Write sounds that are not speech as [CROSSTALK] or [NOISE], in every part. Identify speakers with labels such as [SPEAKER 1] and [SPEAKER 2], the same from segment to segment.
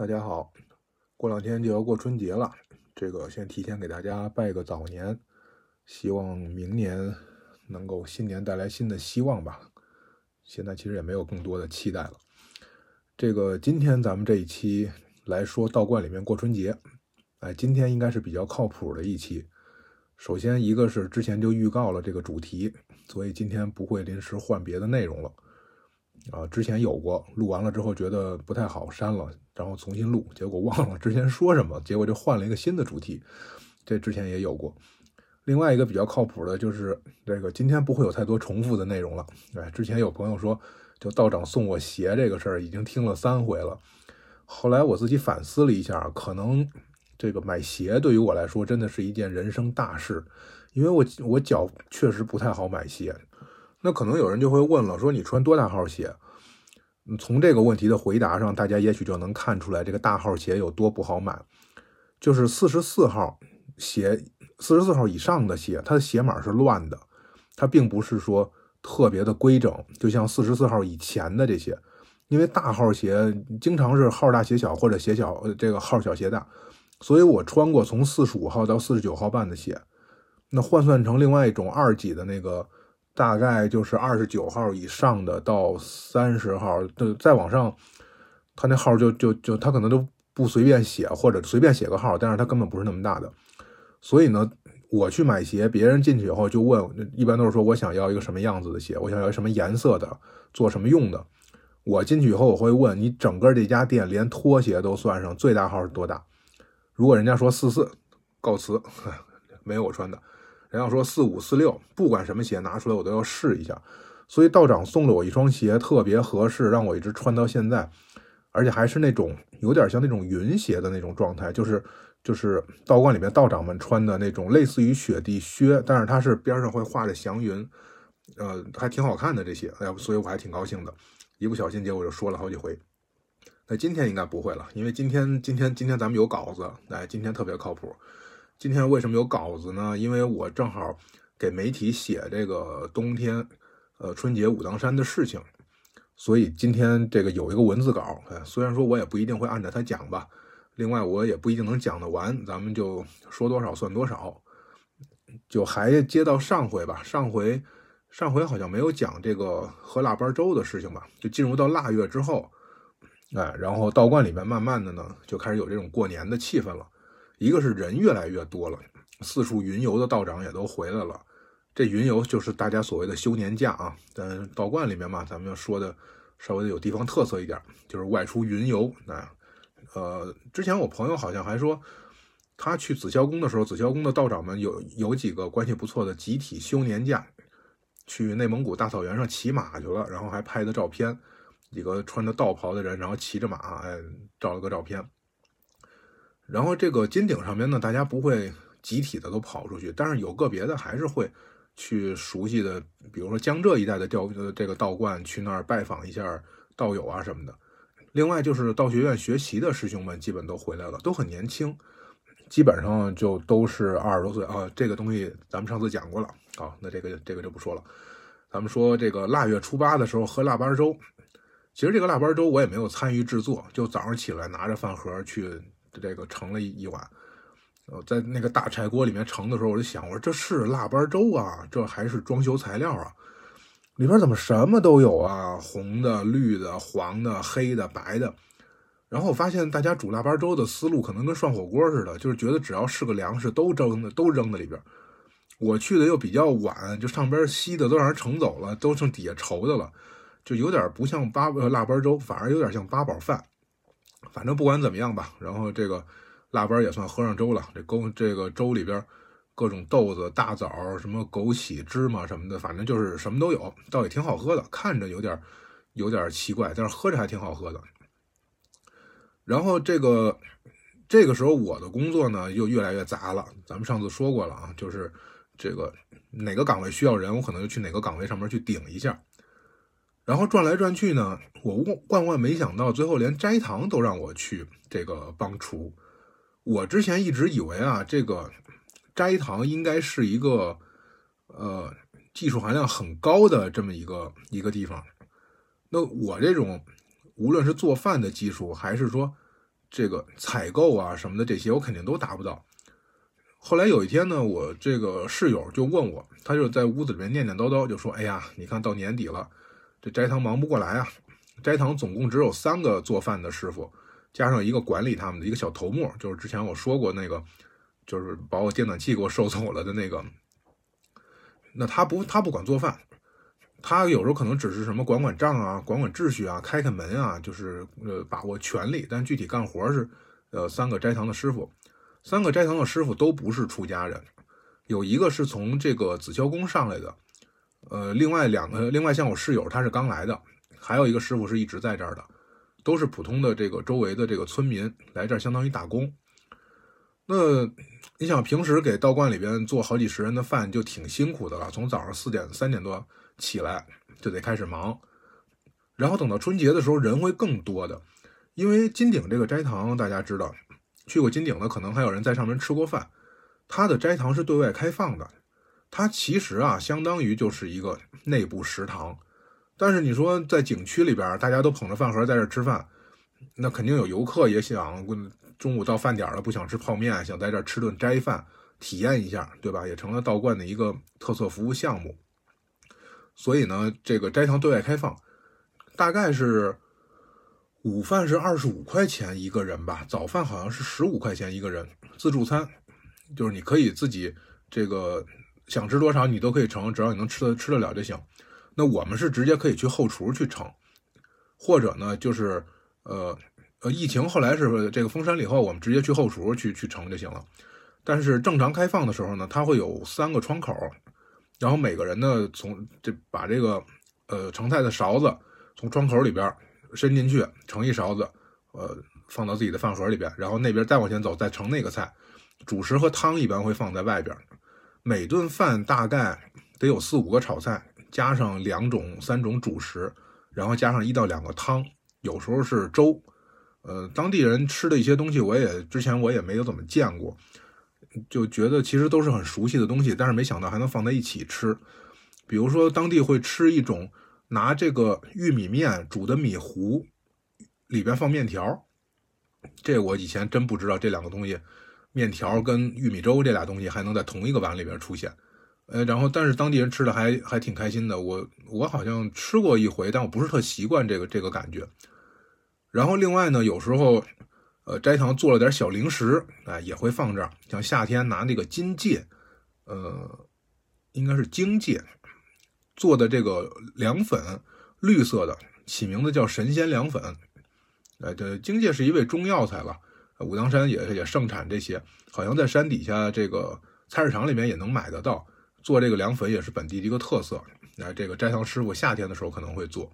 [SPEAKER 1] 大家好，过两天就要过春节了，这个先提前给大家拜个早年，希望明年能够新年带来新的希望吧。现在其实也没有更多的期待了。这个今天咱们这一期来说道观里面过春节，哎，今天应该是比较靠谱的一期。首先一个是之前就预告了这个主题，所以今天不会临时换别的内容了。啊，之前有过，录完了之后觉得不太好，删了，然后重新录，结果忘了之前说什么，结果就换了一个新的主题。这之前也有过。另外一个比较靠谱的就是这个，今天不会有太多重复的内容了。哎，之前有朋友说，就道长送我鞋这个事儿，已经听了三回了。后来我自己反思了一下，可能这个买鞋对于我来说真的是一件人生大事，因为我我脚确实不太好买鞋。那可能有人就会问了，说你穿多大号鞋？从这个问题的回答上，大家也许就能看出来这个大号鞋有多不好买。就是四十四号鞋，四十四号以上的鞋，它的鞋码是乱的，它并不是说特别的规整，就像四十四号以前的这些。因为大号鞋经常是号大鞋小，或者鞋小这个号小鞋大，所以我穿过从四十五号到四十九号半的鞋，那换算成另外一种二级的那个。大概就是二十九号以上的到三十号的再往上，他那号就就就他可能都不随便写，或者随便写个号，但是他根本不是那么大的。所以呢，我去买鞋，别人进去以后就问，一般都是说我想要一个什么样子的鞋，我想要什么颜色的，做什么用的。我进去以后，我会问你整个这家店连拖鞋都算上，最大号是多大？如果人家说四四，告辞，[LAUGHS] 没有我穿的。人家说四五四六，不管什么鞋拿出来我都要试一下，所以道长送了我一双鞋，特别合适，让我一直穿到现在，而且还是那种有点像那种云鞋的那种状态，就是就是道观里面道长们穿的那种类似于雪地靴，但是它是边上会画着祥云，呃，还挺好看的这些，哎呀，所以我还挺高兴的，一不小心结果就说了好几回，那今天应该不会了，因为今天今天今天咱们有稿子，哎，今天特别靠谱。今天为什么有稿子呢？因为我正好给媒体写这个冬天，呃，春节武当山的事情，所以今天这个有一个文字稿。虽然说我也不一定会按照它讲吧，另外我也不一定能讲得完，咱们就说多少算多少。就还接到上回吧，上回上回好像没有讲这个喝腊八粥的事情吧？就进入到腊月之后，哎，然后道观里面慢慢的呢，就开始有这种过年的气氛了。一个是人越来越多了，四处云游的道长也都回来了。这云游就是大家所谓的休年假啊。但道观里面嘛，咱们要说的稍微的有地方特色一点，就是外出云游。啊。呃，之前我朋友好像还说，他去紫霄宫的时候，紫霄宫的道长们有有几个关系不错的，集体休年假，去内蒙古大草原上骑马去了，然后还拍的照片，几个穿着道袍的人，然后骑着马，哎，照了个照片。然后这个金顶上面呢，大家不会集体的都跑出去，但是有个别的还是会去熟悉的，比如说江浙一带的钓呃这个道观，去那儿拜访一下道友啊什么的。另外就是道学院学习的师兄们基本都回来了，都很年轻，基本上就都是二十多岁啊。这个东西咱们上次讲过了，好，那这个这个就不说了。咱们说这个腊月初八的时候喝腊八粥，其实这个腊八粥我也没有参与制作，就早上起来拿着饭盒去。这个盛了一碗，呃，在那个大柴锅里面盛的时候，我就想，我说这是腊八粥啊，这还是装修材料啊？里边怎么什么都有啊？红的、绿的、黄的、黑的、白的。然后我发现大家煮腊八粥的思路可能跟涮火锅似的，就是觉得只要是个粮食都扔的都扔在里边。我去的又比较晚，就上边稀的都让人盛走了，都剩底下稠的了，就有点不像八呃腊八粥，反而有点像八宝饭。反正不管怎么样吧，然后这个腊八也算喝上粥了。这沟这个粥里边各种豆子、大枣、什么枸杞、芝麻什么的，反正就是什么都有，倒也挺好喝的。看着有点有点奇怪，但是喝着还挺好喝的。然后这个这个时候我的工作呢又越来越杂了。咱们上次说过了啊，就是这个哪个岗位需要人，我可能就去哪个岗位上面去顶一下。然后转来转去呢，我万万没想到，最后连斋堂都让我去这个帮厨。我之前一直以为啊，这个斋堂应该是一个呃技术含量很高的这么一个一个地方。那我这种无论是做饭的技术，还是说这个采购啊什么的这些，我肯定都达不到。后来有一天呢，我这个室友就问我，他就在屋子里面念念叨叨，就说：“哎呀，你看到年底了，这斋堂忙不过来啊。斋堂总共只有三个做饭的师傅，加上一个管理他们的一个小头目，就是之前我说过那个，就是把我电暖气给我收走了的那个。那他不，他不管做饭，他有时候可能只是什么管管账啊，管管秩序啊，开开门啊，就是呃把握权力，但具体干活是呃三个斋堂的师傅。”三个斋堂的师傅都不是出家人，有一个是从这个紫霄宫上来的，呃，另外两个，另外像我室友他是刚来的，还有一个师傅是一直在这儿的，都是普通的这个周围的这个村民来这儿相当于打工。那你想平时给道观里边做好几十人的饭就挺辛苦的了，从早上四点三点多起来就得开始忙，然后等到春节的时候人会更多的，因为金顶这个斋堂大家知道。去过金顶的，可能还有人在上面吃过饭。它的斋堂是对外开放的，它其实啊，相当于就是一个内部食堂。但是你说在景区里边，大家都捧着饭盒在这吃饭，那肯定有游客也想中午到饭点了，不想吃泡面，想在这吃顿斋饭，体验一下，对吧？也成了道观的一个特色服务项目。所以呢，这个斋堂对外开放，大概是。午饭是二十五块钱一个人吧，早饭好像是十五块钱一个人，自助餐，就是你可以自己这个想吃多少你都可以盛，只要你能吃的吃得了就行。那我们是直接可以去后厨去盛，或者呢就是呃呃疫情后来是这个封山了以后，我们直接去后厨去去盛就行了。但是正常开放的时候呢，它会有三个窗口，然后每个人呢从这把这个呃盛菜的勺子从窗口里边。伸进去盛一勺子，呃，放到自己的饭盒里边，然后那边再往前走，再盛那个菜。主食和汤一般会放在外边。每顿饭大概得有四五个炒菜，加上两种、三种主食，然后加上一到两个汤，有时候是粥。呃，当地人吃的一些东西，我也之前我也没有怎么见过，就觉得其实都是很熟悉的东西，但是没想到还能放在一起吃。比如说，当地会吃一种。拿这个玉米面煮的米糊，里边放面条，这我以前真不知道这两个东西，面条跟玉米粥这俩东西还能在同一个碗里边出现，呃，然后但是当地人吃的还还挺开心的，我我好像吃过一回，但我不是特习惯这个这个感觉。然后另外呢，有时候，呃，斋堂做了点小零食，哎，也会放这儿，像夏天拿那个金芥，呃，应该是荆芥。做的这个凉粉，绿色的，起名字叫神仙凉粉。呃，这荆芥是一味中药材了，武当山也也盛产这些，好像在山底下这个菜市场里面也能买得到。做这个凉粉也是本地的一个特色。那，这个斋堂师傅夏天的时候可能会做，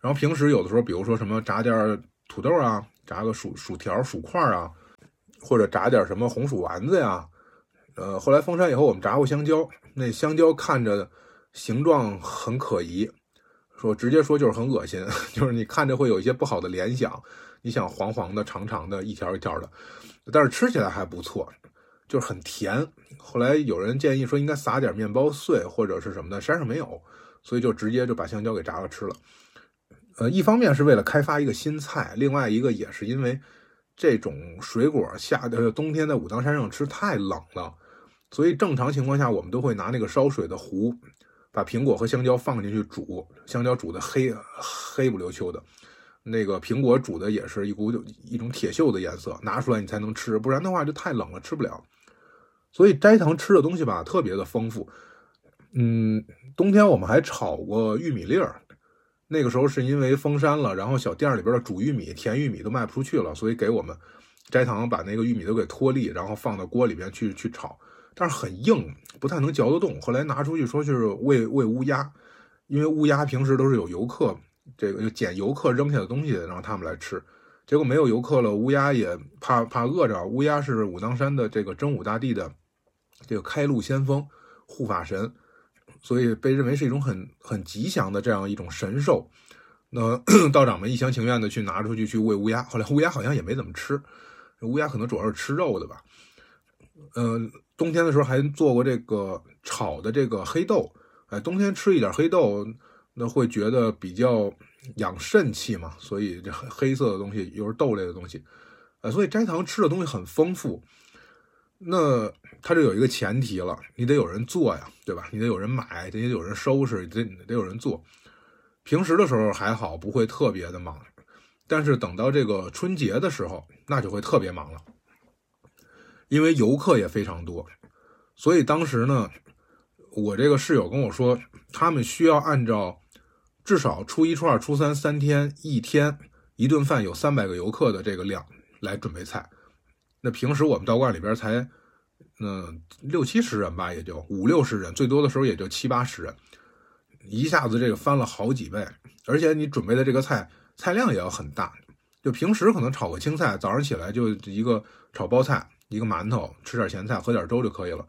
[SPEAKER 1] 然后平时有的时候，比如说什么炸点土豆啊，炸个薯薯条、薯块啊，或者炸点什么红薯丸子呀。呃，后来封山以后，我们炸过香蕉，那香蕉看着。形状很可疑，说直接说就是很恶心，[LAUGHS] 就是你看着会有一些不好的联想。你想黄黄的、长长的、一条一条的，但是吃起来还不错，就是很甜。后来有人建议说应该撒点面包碎或者是什么的，山上没有，所以就直接就把香蕉给炸了吃了。呃，一方面是为了开发一个新菜，另外一个也是因为这种水果夏的冬天在武当山上吃太冷了，所以正常情况下我们都会拿那个烧水的壶。把苹果和香蕉放进去煮，香蕉煮的黑黑不溜秋的，那个苹果煮的也是一股一种铁锈的颜色，拿出来你才能吃，不然的话就太冷了吃不了。所以斋堂吃的东西吧特别的丰富。嗯，冬天我们还炒过玉米粒儿，那个时候是因为封山了，然后小店里边的煮玉米、甜玉米都卖不出去了，所以给我们斋堂把那个玉米都给脱粒，然后放到锅里边去去炒。但是很硬，不太能嚼得动。后来拿出去说就是喂喂乌鸦，因为乌鸦平时都是有游客，这个就捡游客扔下的东西让他们来吃。结果没有游客了，乌鸦也怕怕饿着。乌鸦是武当山的这个真武大帝的这个开路先锋、护法神，所以被认为是一种很很吉祥的这样一种神兽。那 [COUGHS] 道长们一厢情愿的去拿出去去喂乌鸦，后来乌鸦好像也没怎么吃，乌鸦可能主要是吃肉的吧。嗯。冬天的时候还做过这个炒的这个黑豆，哎，冬天吃一点黑豆，那会觉得比较养肾气嘛，所以这黑色的东西又是豆类的东西，呃，所以斋堂吃的东西很丰富。那它就有一个前提了，你得有人做呀，对吧？你得有人买，得有人收拾，得得有人做。平时的时候还好，不会特别的忙，但是等到这个春节的时候，那就会特别忙了，因为游客也非常多。所以当时呢，我这个室友跟我说，他们需要按照至少初一、初二、初三三天一天一顿饭有三百个游客的这个量来准备菜。那平时我们道观里边才，嗯，六七十人吧，也就五六十人，最多的时候也就七八十人，一下子这个翻了好几倍，而且你准备的这个菜菜量也要很大。就平时可能炒个青菜，早上起来就一个炒包菜，一个馒头，吃点咸菜，喝点粥就可以了。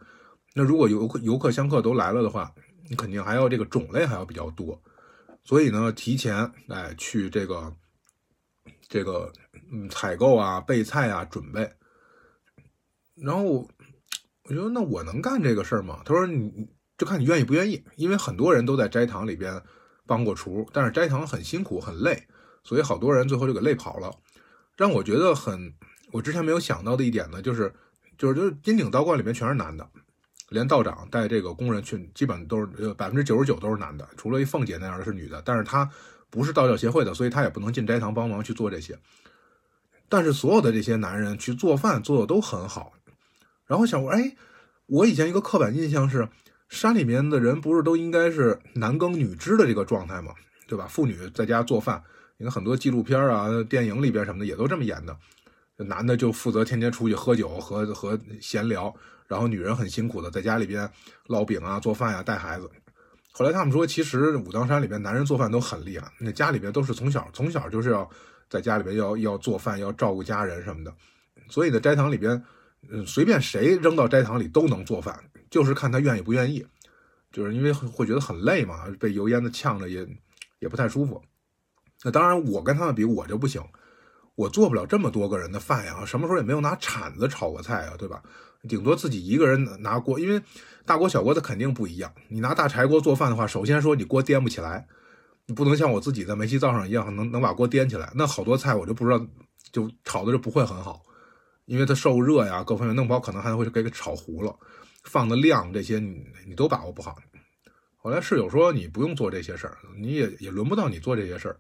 [SPEAKER 1] 那如果游客游客香客都来了的话，你肯定还要这个种类还要比较多，所以呢，提前哎去这个这个嗯采购啊、备菜啊、准备。然后我觉得那我能干这个事儿吗？他说你就看你愿意不愿意，因为很多人都在斋堂里边帮过厨，但是斋堂很辛苦很累，所以好多人最后就给累跑了。让我觉得很我之前没有想到的一点呢，就是就是就是金顶道观里面全是男的，连道长带这个工人去，基本都是呃百分之九十九都是男的，除了一凤姐那样的是女的，但是她不是道教协会的，所以她也不能进斋堂帮忙去做这些。但是所有的这些男人去做饭做的都很好。然后想，哎，我以前一个刻板印象是，山里面的人不是都应该是男耕女织的这个状态吗？对吧？妇女在家做饭，你看很多纪录片啊、电影里边什么的也都这么演的，男的就负责天天出去喝酒和和闲聊，然后女人很辛苦的在家里边烙饼啊、做饭呀、带孩子。后来他们说，其实武当山里边男人做饭都很厉害，那家里边都是从小从小就是要在家里边要要做饭、要照顾家人什么的，所以呢，斋堂里边。嗯，随便谁扔到斋堂里都能做饭，就是看他愿意不愿意，就是因为会觉得很累嘛，被油烟子呛着也也不太舒服。那当然，我跟他们比，我就不行，我做不了这么多个人的饭呀，什么时候也没有拿铲子炒过菜啊，对吧？顶多自己一个人拿锅，因为大锅小锅它肯定不一样。你拿大柴锅做饭的话，首先说你锅颠不起来，你不能像我自己在煤气灶上一样能能把锅颠起来，那好多菜我就不知道，就炒的就不会很好。因为它受热呀，各方面弄不好，可能还会给给炒糊了。放的量这些你你都把握不好。后来室友说你不用做这些事儿，你也也轮不到你做这些事儿。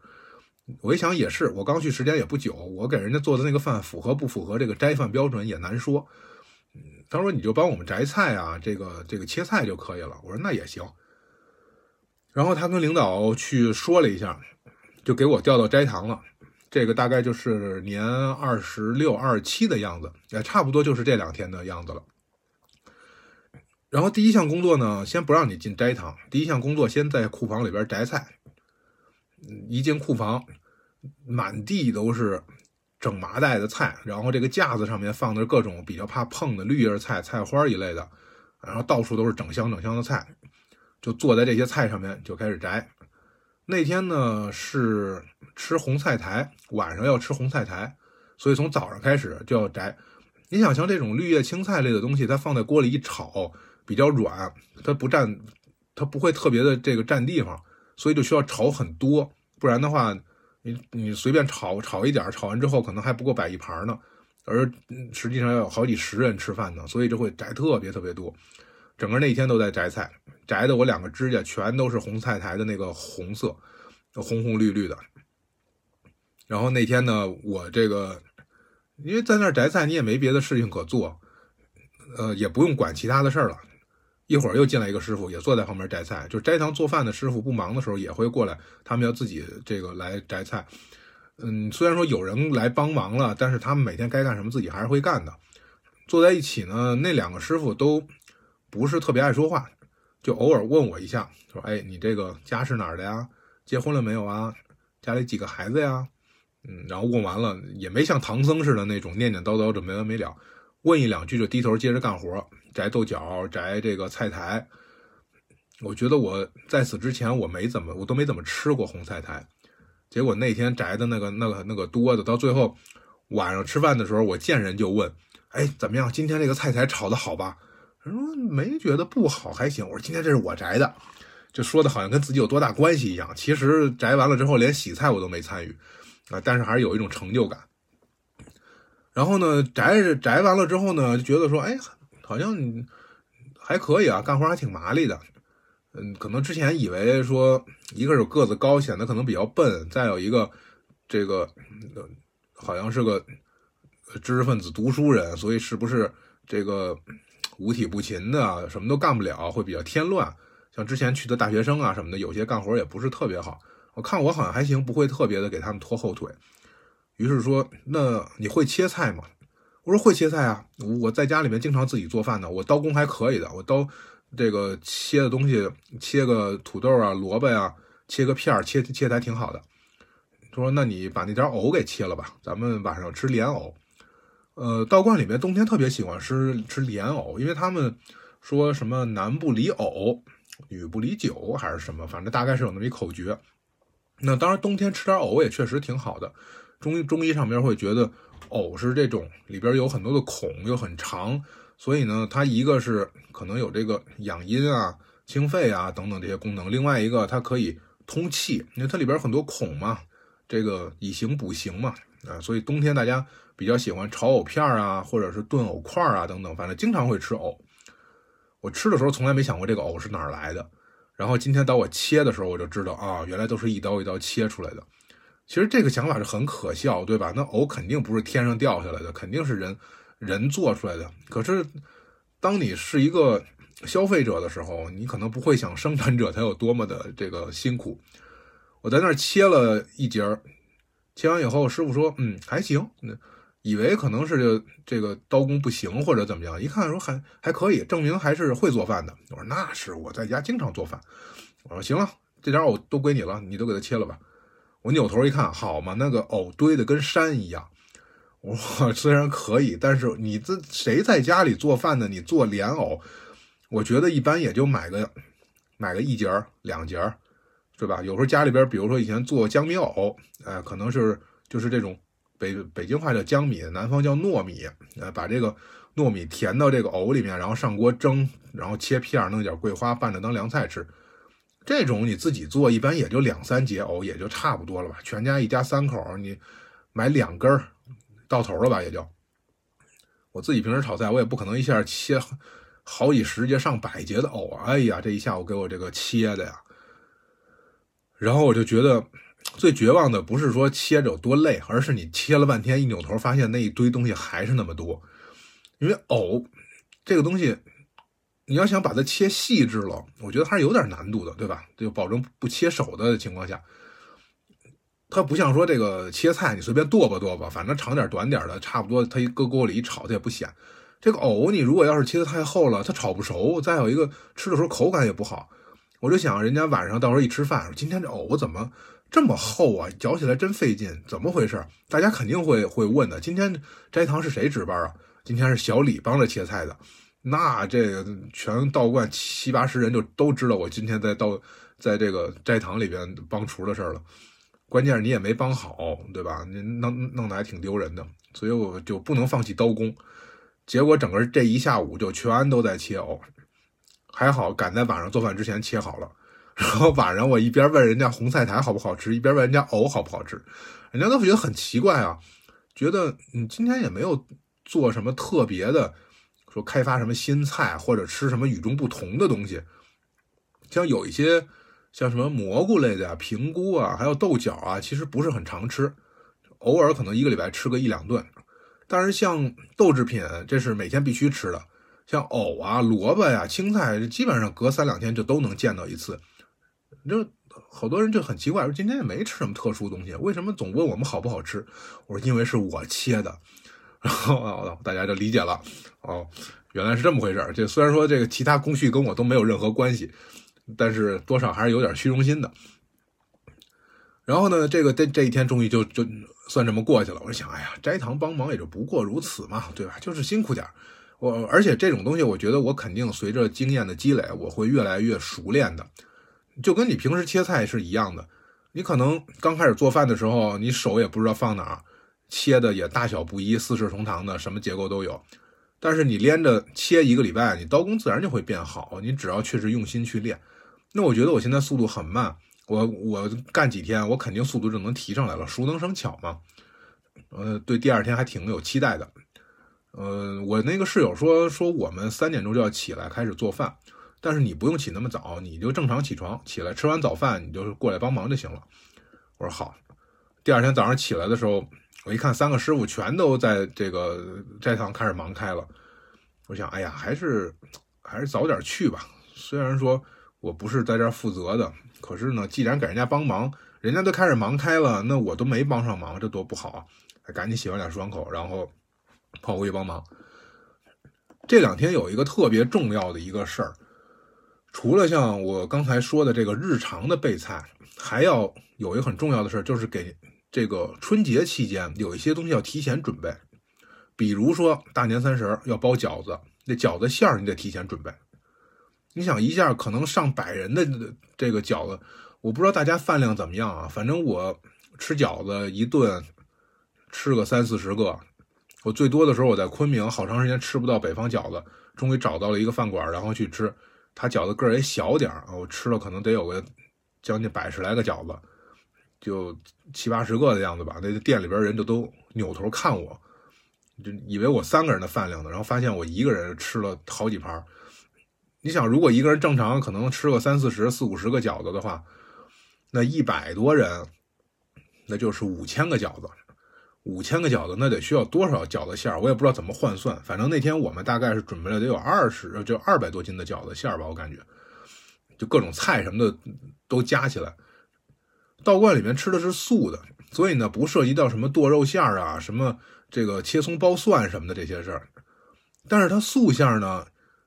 [SPEAKER 1] 我一想也是，我刚去时间也不久，我给人家做的那个饭符合不符合这个斋饭标准也难说。嗯，他说你就帮我们摘菜啊，这个这个切菜就可以了。我说那也行。然后他跟领导去说了一下，就给我调到斋堂了。这个大概就是年二十六、二十七的样子，也差不多就是这两天的样子了。然后第一项工作呢，先不让你进斋堂，第一项工作先在库房里边摘菜。一进库房，满地都是整麻袋的菜，然后这个架子上面放的各种比较怕碰的绿叶菜、菜花一类的，然后到处都是整箱整箱的菜，就坐在这些菜上面就开始摘。那天呢是。吃红菜苔，晚上要吃红菜苔，所以从早上开始就要摘。你想像这种绿叶青菜类的东西，它放在锅里一炒，比较软，它不占，它不会特别的这个占地方，所以就需要炒很多。不然的话，你你随便炒炒一点，炒完之后可能还不够摆一盘呢。而实际上要有好几十人吃饭呢，所以就会摘特别特别多。整个那一天都在摘菜，摘的我两个指甲全都是红菜苔的那个红色，红红绿绿的。然后那天呢，我这个，因为在那儿摘菜，你也没别的事情可做，呃，也不用管其他的事儿了。一会儿又进来一个师傅，也坐在旁边摘菜。就斋堂做饭的师傅不忙的时候，也会过来，他们要自己这个来摘菜。嗯，虽然说有人来帮忙了，但是他们每天该干什么，自己还是会干的。坐在一起呢，那两个师傅都不是特别爱说话，就偶尔问我一下，说：“哎，你这个家是哪儿的呀？结婚了没有啊？家里几个孩子呀？”嗯，然后问完了也没像唐僧似的那种念念叨叨的没完没了，问一两句就低头接着干活，摘豆角，摘这个菜苔。我觉得我在此之前我没怎么，我都没怎么吃过红菜苔，结果那天摘的那个那个那个多的，到最后晚上吃饭的时候，我见人就问，哎，怎么样？今天这个菜苔炒的好吧？人说没觉得不好，还行。我说今天这是我摘的，就说的好像跟自己有多大关系一样。其实摘完了之后，连洗菜我都没参与。啊，但是还是有一种成就感。然后呢，摘摘完了之后呢，就觉得说，哎，好像还可以啊，干活还挺麻利的。嗯，可能之前以为说，一个是个子高，显得可能比较笨；再有一个，这个好像是个知识分子、读书人，所以是不是这个五体不勤的，什么都干不了，会比较添乱。像之前去的大学生啊什么的，有些干活也不是特别好。我看我好像还行，不会特别的给他们拖后腿。于是说，那你会切菜吗？我说会切菜啊，我在家里面经常自己做饭的，我刀工还可以的，我刀。这个切的东西，切个土豆啊、萝卜呀，切个片儿，切切的还挺好的。他说：“那你把那点藕给切了吧，咱们晚上吃莲藕。”呃，道观里面冬天特别喜欢吃吃莲藕，因为他们说什么“男不离藕，女不离酒”还是什么，反正大概是有那么一口诀。那当然，冬天吃点藕也确实挺好的。中医中医上边会觉得藕是这种里边有很多的孔，又很长。所以呢，它一个是可能有这个养阴啊、清肺啊等等这些功能，另外一个它可以通气，因为它里边很多孔嘛，这个以形补形嘛，啊，所以冬天大家比较喜欢炒藕片啊，或者是炖藕块啊等等，反正经常会吃藕。我吃的时候从来没想过这个藕是哪儿来的，然后今天到我切的时候我就知道啊，原来都是一刀一刀切出来的。其实这个想法是很可笑，对吧？那藕肯定不是天上掉下来的，肯定是人。人做出来的，可是当你是一个消费者的时候，你可能不会想生产者他有多么的这个辛苦。我在那儿切了一截儿，切完以后，师傅说：“嗯，还行。”以为可能是这个刀工不行或者怎么样，一看说还还可以，证明还是会做饭的。我说：“那是我在家经常做饭。”我说：“行了，这点藕都归你了，你都给它切了吧。”我扭头一看，好嘛，那个藕堆的跟山一样。我虽然可以，但是你这谁在家里做饭呢？你做莲藕，我觉得一般也就买个买个一节儿、两节儿，是吧？有时候家里边，比如说以前做江米藕，哎，可能是就是这种北北京话叫江米，南方叫糯米，呃，把这个糯米填到这个藕里面，然后上锅蒸，然后切片，弄点桂花拌着当凉菜吃。这种你自己做，一般也就两三节藕，也就差不多了吧？全家一家三口，你买两根儿。到头了吧，也就。我自己平时炒菜，我也不可能一下切好几十节、上百节的藕啊！哎呀，这一下午给我这个切的呀。然后我就觉得最绝望的不是说切着有多累，而是你切了半天，一扭头发现那一堆东西还是那么多。因为藕这个东西，你要想把它切细致了，我觉得还是有点难度的，对吧？就保证不切手的情况下。它不像说这个切菜，你随便剁吧剁吧，反正长点短点的，差不多。它一搁锅里一炒，它也不咸。这个藕，你如果要是切的太厚了，它炒不熟。再有一个吃的时候口感也不好。我就想，人家晚上到时候一吃饭，今天这藕怎么这么厚啊？嚼起来真费劲，怎么回事？大家肯定会会问的。今天斋堂是谁值班啊？今天是小李帮着切菜的。那这个全道观七八十人就都知道我今天在道在这个斋堂里边帮厨的事儿了。关键是你也没帮好，对吧？你弄弄得还挺丢人的，所以我就不能放弃刀工。结果整个这一下午就全都在切藕，还好赶在晚上做饭之前切好了。然后晚上我一边问人家红菜苔好不好吃，一边问人家藕好不好吃，人家都觉得很奇怪啊，觉得你今天也没有做什么特别的，说开发什么新菜或者吃什么与众不同的东西，像有一些。像什么蘑菇类的呀、平菇啊，还有豆角啊，其实不是很常吃，偶尔可能一个礼拜吃个一两顿。但是像豆制品，这是每天必须吃的。像藕啊、萝卜呀、青菜，基本上隔三两天就都能见到一次。就好多人就很奇怪，说今天也没吃什么特殊东西，为什么总问我们好不好吃？我说因为是我切的，然后大家就理解了。哦，原来是这么回事儿。这虽然说这个其他工序跟我都没有任何关系。但是多少还是有点虚荣心的。然后呢，这个这这一天终于就就算这么过去了。我就想，哎呀，斋堂帮忙也就不过如此嘛，对吧？就是辛苦点我而且这种东西，我觉得我肯定随着经验的积累，我会越来越熟练的。就跟你平时切菜是一样的，你可能刚开始做饭的时候，你手也不知道放哪儿，切的也大小不一，四世同堂的，什么结构都有。但是你连着切一个礼拜，你刀工自然就会变好。你只要确实用心去练。那我觉得我现在速度很慢，我我干几天，我肯定速度就能提上来了，熟能生巧嘛。呃，对第二天还挺有期待的。呃，我那个室友说说我们三点钟就要起来开始做饭，但是你不用起那么早，你就正常起床，起来吃完早饭你就过来帮忙就行了。我说好。第二天早上起来的时候，我一看三个师傅全都在这个斋堂开始忙开了，我想，哎呀，还是还是早点去吧。虽然说我不是在这儿负责的，可是呢，既然给人家帮忙，人家都开始忙开了，那我都没帮上忙，这多不好啊！赶紧洗完脸漱完口，然后跑过去帮忙。这两天有一个特别重要的一个事儿，除了像我刚才说的这个日常的备菜，还要有一个很重要的事儿，就是给。这个春节期间有一些东西要提前准备，比如说大年三十要包饺子，那饺子馅儿你得提前准备。你想一下，可能上百人的这个饺子，我不知道大家饭量怎么样啊？反正我吃饺子一顿吃个三四十个，我最多的时候我在昆明好长时间吃不到北方饺子，终于找到了一个饭馆，然后去吃，他饺子个儿也小点儿啊，我吃了可能得有个将近百十来个饺子。就七八十个的样子吧，那店里边人就都扭头看我，就以为我三个人的饭量呢，然后发现我一个人吃了好几盘。你想，如果一个人正常可能吃个三四十、四五十个饺子的话，那一百多人，那就是五千个饺子。五千个饺子，那得需要多少饺子馅儿？我也不知道怎么换算。反正那天我们大概是准备了得有二十，就二百多斤的饺子馅儿吧，我感觉，就各种菜什么的都加起来。道观里面吃的是素的，所以呢不涉及到什么剁肉馅儿啊，什么这个切葱包蒜什么的这些事儿。但是它素馅儿呢，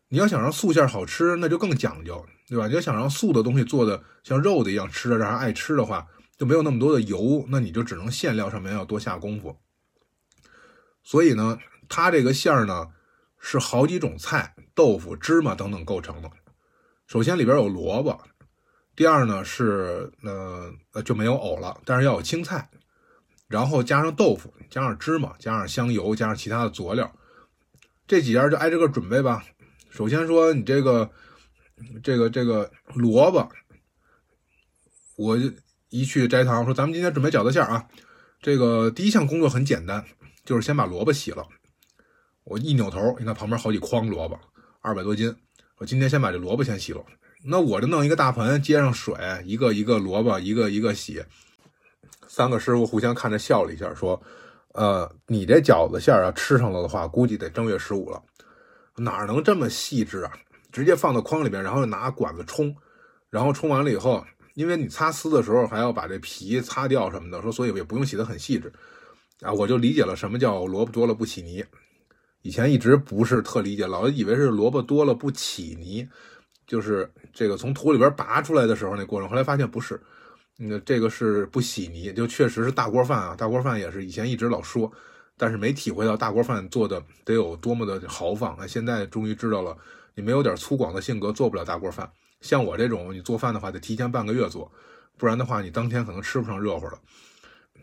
[SPEAKER 1] 你要想让素馅儿好吃，那就更讲究，对吧？你要想让素的东西做的像肉的一样吃着让人爱吃的话，就没有那么多的油，那你就只能馅料上面要多下功夫。所以呢，它这个馅儿呢是好几种菜、豆腐、芝麻等等构成的。首先里边有萝卜。第二呢是呃呃就没有藕了，但是要有青菜，然后加上豆腐，加上芝麻，加上香油，加上其他的佐料，这几样就挨着个准备吧。首先说你这个这个这个萝卜，我一去斋堂说咱们今天准备饺子馅啊，这个第一项工作很简单，就是先把萝卜洗了。我一扭头，你看旁边好几筐萝卜，二百多斤，我今天先把这萝卜先洗了。那我就弄一个大盆，接上水，一个一个萝卜，一个一个洗。三个师傅互相看着笑了一下，说：“呃，你这饺子馅儿要吃上了的话，估计得正月十五了。哪能这么细致啊？直接放到筐里边，然后拿管子冲，然后冲完了以后，因为你擦丝的时候还要把这皮擦掉什么的，说所以也不用洗得很细致。啊，我就理解了什么叫萝卜多了不起泥。以前一直不是特理解，老以为是萝卜多了不起泥。”就是这个从土里边拔出来的时候那过程，后来发现不是，那这个是不洗泥，就确实是大锅饭啊，大锅饭也是以前一直老说，但是没体会到大锅饭做的得有多么的豪放啊！现在终于知道了，你没有点粗犷的性格做不了大锅饭。像我这种，你做饭的话得提前半个月做，不然的话你当天可能吃不上热乎的。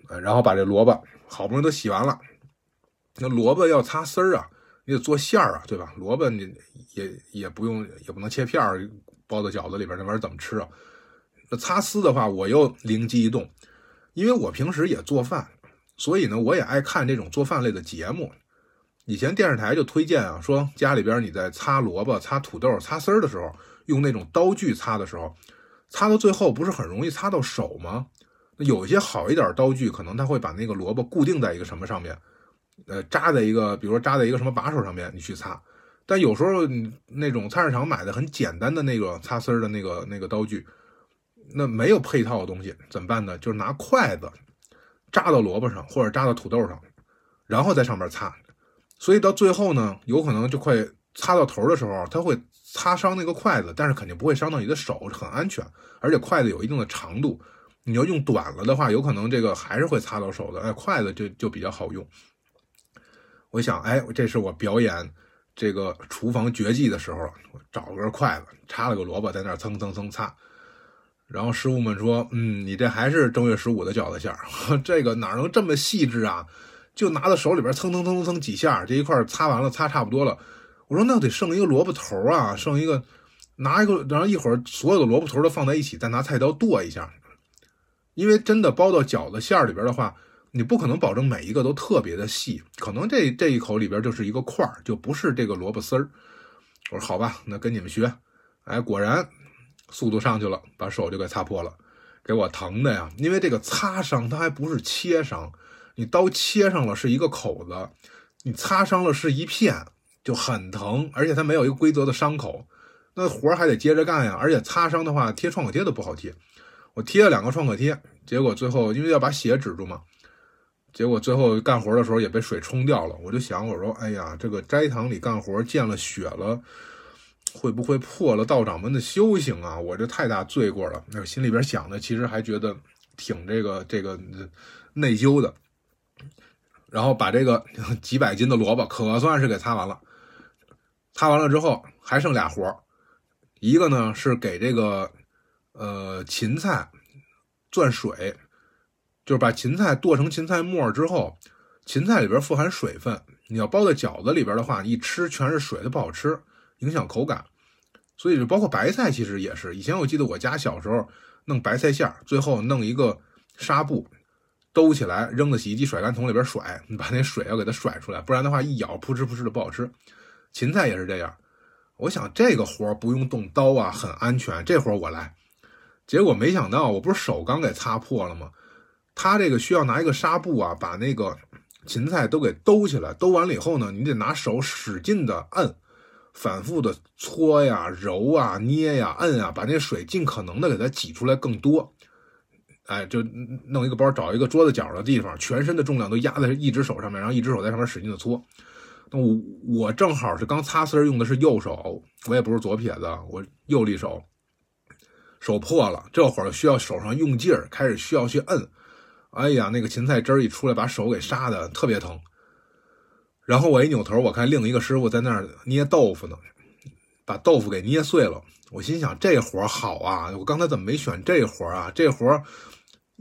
[SPEAKER 1] 呃，然后把这萝卜好不容易都洗完了，那萝卜要擦丝儿啊。你得做馅儿啊，对吧？萝卜你也也不用，也不能切片儿包到饺子里边，那玩意儿怎么吃啊？那擦丝的话，我又灵机一动，因为我平时也做饭，所以呢，我也爱看这种做饭类的节目。以前电视台就推荐啊，说家里边你在擦萝卜、擦土豆、擦丝儿的时候，用那种刀具擦的时候，擦到最后不是很容易擦到手吗？那有一些好一点刀具，可能它会把那个萝卜固定在一个什么上面。呃，扎在一个，比如说扎在一个什么把手上面，你去擦。但有时候那种菜市场买的很简单的那个擦丝儿的那个那个刀具，那没有配套的东西怎么办呢？就是拿筷子扎到萝卜上或者扎到土豆上，然后在上面擦。所以到最后呢，有可能就快擦到头的时候，它会擦伤那个筷子，但是肯定不会伤到你的手，很安全。而且筷子有一定的长度，你要用短了的话，有可能这个还是会擦到手的。哎，筷子就就比较好用。我想，哎，这是我表演这个厨房绝技的时候。我找根筷子，插了个萝卜，在那儿蹭蹭蹭擦。然后师傅们说：“嗯，你这还是正月十五的饺子馅儿，[LAUGHS] 这个哪能这么细致啊？就拿到手里边蹭蹭蹭蹭蹭几下，这一块擦完了，擦差不多了。”我说：“那得剩一个萝卜头啊，剩一个，拿一个，然后一会儿所有的萝卜头都放在一起，再拿菜刀剁一下。因为真的包到饺子馅儿里边的话。”你不可能保证每一个都特别的细，可能这这一口里边就是一个块儿，就不是这个萝卜丝儿。我说好吧，那跟你们学。哎，果然速度上去了，把手就给擦破了，给我疼的呀！因为这个擦伤它还不是切伤，你刀切上了是一个口子，你擦伤了是一片，就很疼，而且它没有一个规则的伤口，那活还得接着干呀。而且擦伤的话，贴创可贴都不好贴。我贴了两个创可贴，结果最后因为要把血止住嘛。结果最后干活的时候也被水冲掉了，我就想，我说，哎呀，这个斋堂里干活见了血了，会不会破了道长们的修行啊？我这太大罪过了。那心里边想的，其实还觉得挺这个 [LAUGHS] 这个内疚的。然后把这个几百斤的萝卜可算是给擦完了。擦完了之后还剩俩活一个呢是给这个呃芹菜攥水。就是把芹菜剁成芹菜末之后，芹菜里边富含水分，你要包在饺子里边的话，一吃全是水，它不好吃，影响口感。所以就包括白菜，其实也是。以前我记得我家小时候弄白菜馅儿最后弄一个纱布兜起来，扔到洗衣机甩干桶里边甩，你把那水要给它甩出来，不然的话一咬扑哧扑哧的不好吃。芹菜也是这样。我想这个活不用动刀啊，很安全，这活我来。结果没想到，我不是手刚给擦破了吗？他这个需要拿一个纱布啊，把那个芹菜都给兜起来。兜完了以后呢，你得拿手使劲的摁，反复的搓呀、揉啊、捏呀、摁啊，把那水尽可能的给它挤出来更多。哎，就弄一个包，找一个桌子角的地方，全身的重量都压在一只手上面，然后一只手在上面使劲的搓。那我我正好是刚擦丝用的是右手，我也不是左撇子，我右利手，手破了，这会儿需要手上用劲儿，开始需要去摁。哎呀，那个芹菜汁儿一出来，把手给杀的特别疼。然后我一扭头，我看另一个师傅在那儿捏豆腐呢，把豆腐给捏碎了。我心想，这活好啊！我刚才怎么没选这活啊？这活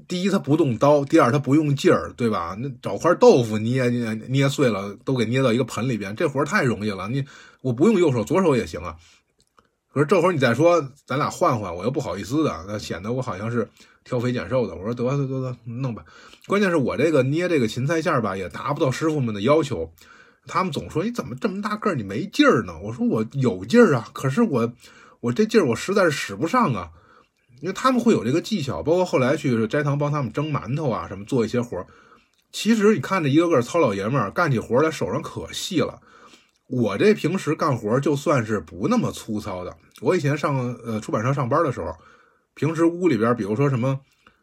[SPEAKER 1] 第一他不动刀，第二他不用劲儿，对吧？那找块豆腐捏捏捏碎了，都给捏到一个盆里边，这活太容易了。你我不用右手，左手也行啊。可是这会儿你再说，咱俩换换，我又不好意思的，那显得我好像是。挑肥拣瘦的，我说得得得得弄吧。关键是我这个捏这个芹菜馅儿吧，也达不到师傅们的要求。他们总说你怎么这么大个儿，你没劲儿呢？我说我有劲儿啊，可是我我这劲儿我实在是使不上啊。因为他们会有这个技巧，包括后来去斋堂帮他们蒸馒头啊，什么做一些活儿。其实你看着一个个糙老爷们儿干起活来手上可细了。我这平时干活就算是不那么粗糙的。我以前上呃出版社上班的时候。平时屋里边，比如说什么，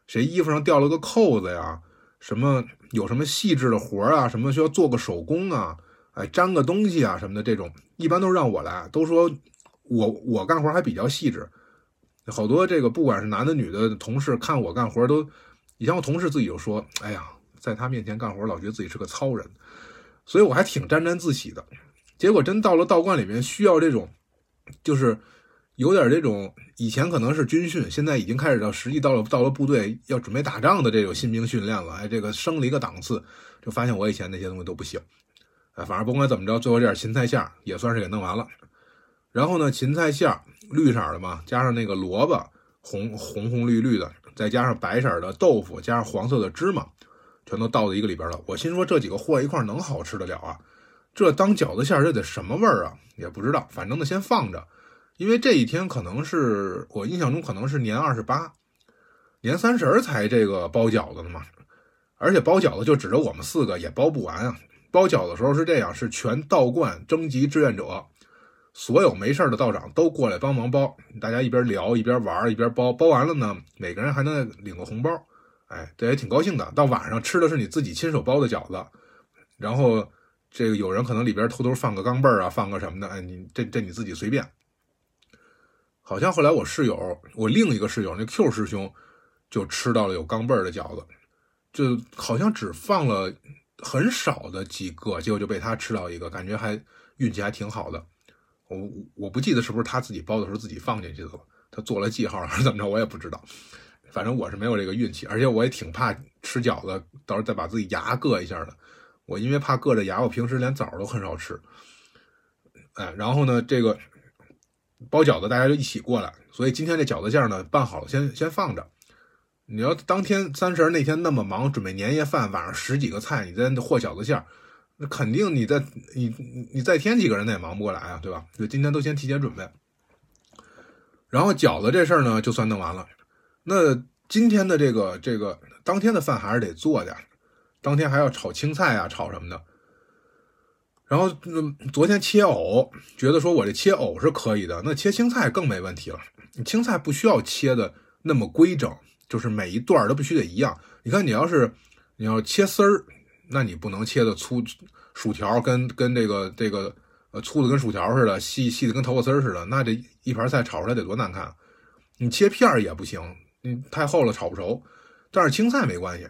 [SPEAKER 1] 谁衣服上掉了个扣子呀，什么有什么细致的活啊，什么需要做个手工啊，哎，粘个东西啊什么的，这种一般都是让我来。都说我我干活还比较细致，好多这个不管是男的女的同事看我干活都，以前我同事自己就说，哎呀，在他面前干活老觉得自己是个糙人，所以我还挺沾沾自喜的。结果真到了道观里面，需要这种，就是。有点这种，以前可能是军训，现在已经开始到实际到了到了部队要准备打仗的这种新兵训练了。哎，这个升了一个档次，就发现我以前那些东西都不行。哎，反正不管怎么着，最后这点芹菜馅也算是给弄完了。然后呢，芹菜馅绿色的嘛，加上那个萝卜红红红绿绿的，再加上白色的豆腐，加上黄色的芝麻，全都倒在一个里边了。我心说这几个和一块能好吃得了啊？这当饺子馅这得什么味儿啊？也不知道，反正呢先放着。因为这一天可能是我印象中可能是年二十八，年三十才这个包饺子的嘛，而且包饺子就指着我们四个也包不完啊。包饺子的时候是这样，是全道观征集志愿者，所有没事的道长都过来帮忙包，大家一边聊一边玩一边包，包完了呢，每个人还能领个红包，哎，这也挺高兴的。到晚上吃的是你自己亲手包的饺子，然后这个有人可能里边偷偷放个钢镚儿啊，放个什么的，哎，你这这你自己随便。好像后来我室友，我另一个室友那 Q 师兄，就吃到了有钢镚儿的饺子，就好像只放了很少的几个，结果就被他吃到一个，感觉还运气还挺好的。我我不记得是不是他自己包的时候自己放进去的了，他做了记号还是怎么着，我也不知道。反正我是没有这个运气，而且我也挺怕吃饺子，到时候再把自己牙硌一下的。我因为怕硌着牙，我平时连枣都很少吃。哎，然后呢，这个。包饺子，大家就一起过来。所以今天这饺子馅呢，拌好了，先先放着。你要当天三十那天那么忙，准备年夜饭，晚上十几个菜，你在和饺子馅，那肯定你再你你再添几个人，那也忙不过来啊，对吧？就今天都先提前准备。然后饺子这事儿呢，就算弄完了。那今天的这个这个当天的饭还是得做的，当天还要炒青菜啊，炒什么的。然后嗯，昨天切藕，觉得说我这切藕是可以的，那切青菜更没问题了。青菜不需要切的那么规整。就是每一段都必须得一样。你看，你要是你要切丝儿，那你不能切的粗，薯条跟跟这个这个呃粗的跟薯条似的，细细的跟头发丝儿似的，那这一盘菜炒出来得多难看。你切片儿也不行，你太厚了炒不熟。但是青菜没关系，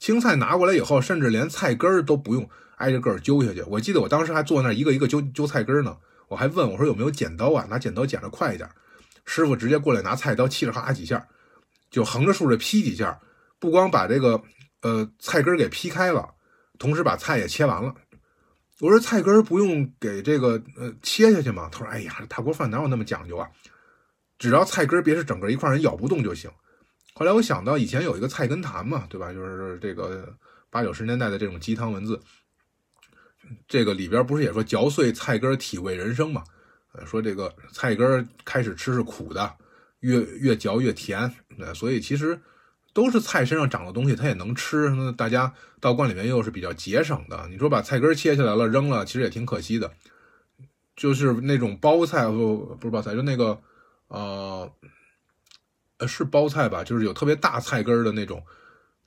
[SPEAKER 1] 青菜拿过来以后，甚至连菜根儿都不用挨着个儿揪下去。我记得我当时还坐那一个一个揪揪菜根呢，我还问我说有没有剪刀啊？拿剪刀剪的快一点。师傅直接过来拿菜刀，嘁哩咔几下。就横着竖着劈几下，不光把这个呃菜根给劈开了，同时把菜也切完了。我说菜根不用给这个呃切下去吗？他说：“哎呀，大锅饭哪有那么讲究啊？只要菜根别是整个一块人咬不动就行。”后来我想到以前有一个菜根谭嘛，对吧？就是这个八九十年代的这种鸡汤文字，这个里边不是也说嚼碎菜根体味人生嘛？呃，说这个菜根开始吃是苦的。越越嚼越甜，呃所以其实都是菜身上长的东西，它也能吃。那大家道观里面又是比较节省的，你说把菜根切下来了扔了，其实也挺可惜的。就是那种包菜不不是包菜，就那个呃呃是包菜吧，就是有特别大菜根的那种，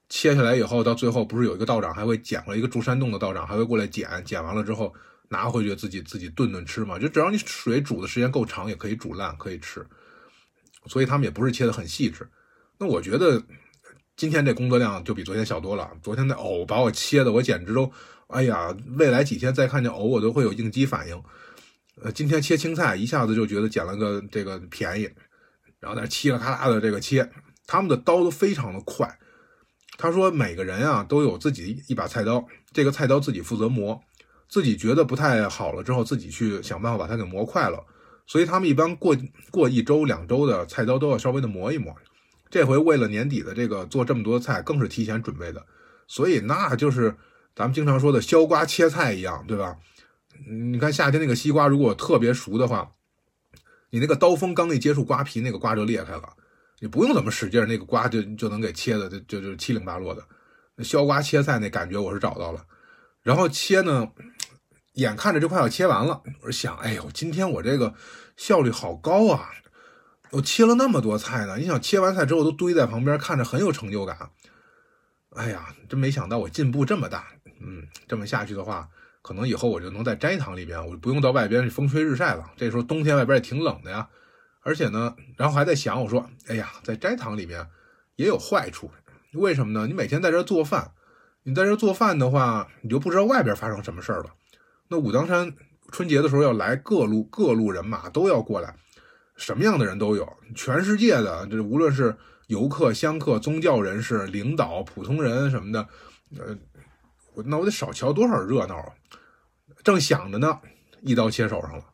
[SPEAKER 1] 切下来以后到最后不是有一个道长还会捡回来，一个住山洞的道长还会过来捡，捡完了之后拿回去自己自己炖炖吃嘛。就只要你水煮的时间够长，也可以煮烂，可以吃。所以他们也不是切的很细致，那我觉得今天这工作量就比昨天小多了。昨天那藕把我切的，我简直都，哎呀，未来几天再看见藕，我都会有应激反应。呃，今天切青菜，一下子就觉得捡了个这个便宜，然后在那嘁哩咔啦的这个切，他们的刀都非常的快。他说每个人啊都有自己一把菜刀，这个菜刀自己负责磨，自己觉得不太好了之后，自己去想办法把它给磨快了。所以他们一般过过一周两周的菜刀都要稍微的磨一磨，这回为了年底的这个做这么多菜，更是提前准备的。所以那就是咱们经常说的削瓜切菜一样，对吧？你看夏天那个西瓜如果特别熟的话，你那个刀锋刚一接触瓜皮，那个瓜就裂开了，你不用怎么使劲，那个瓜就就能给切的就就就七零八落的。那削瓜切菜那感觉我是找到了，然后切呢。眼看着就快要切完了，我是想，哎呦，今天我这个效率好高啊！我切了那么多菜呢，你想切完菜之后都堆在旁边，看着很有成就感。哎呀，真没想到我进步这么大。嗯，这么下去的话，可能以后我就能在斋堂里边，我就不用到外边去风吹日晒了。这时候冬天外边也挺冷的呀。而且呢，然后还在想，我说，哎呀，在斋堂里面也有坏处，为什么呢？你每天在这做饭，你在这做饭的话，你就不知道外边发生什么事儿了。那武当山春节的时候要来各路各路人马都要过来，什么样的人都有，全世界的这无论是游客、香客、宗教人士、领导、普通人什么的，呃，我那我得少瞧多少热闹啊！正想着呢，一刀切手上了。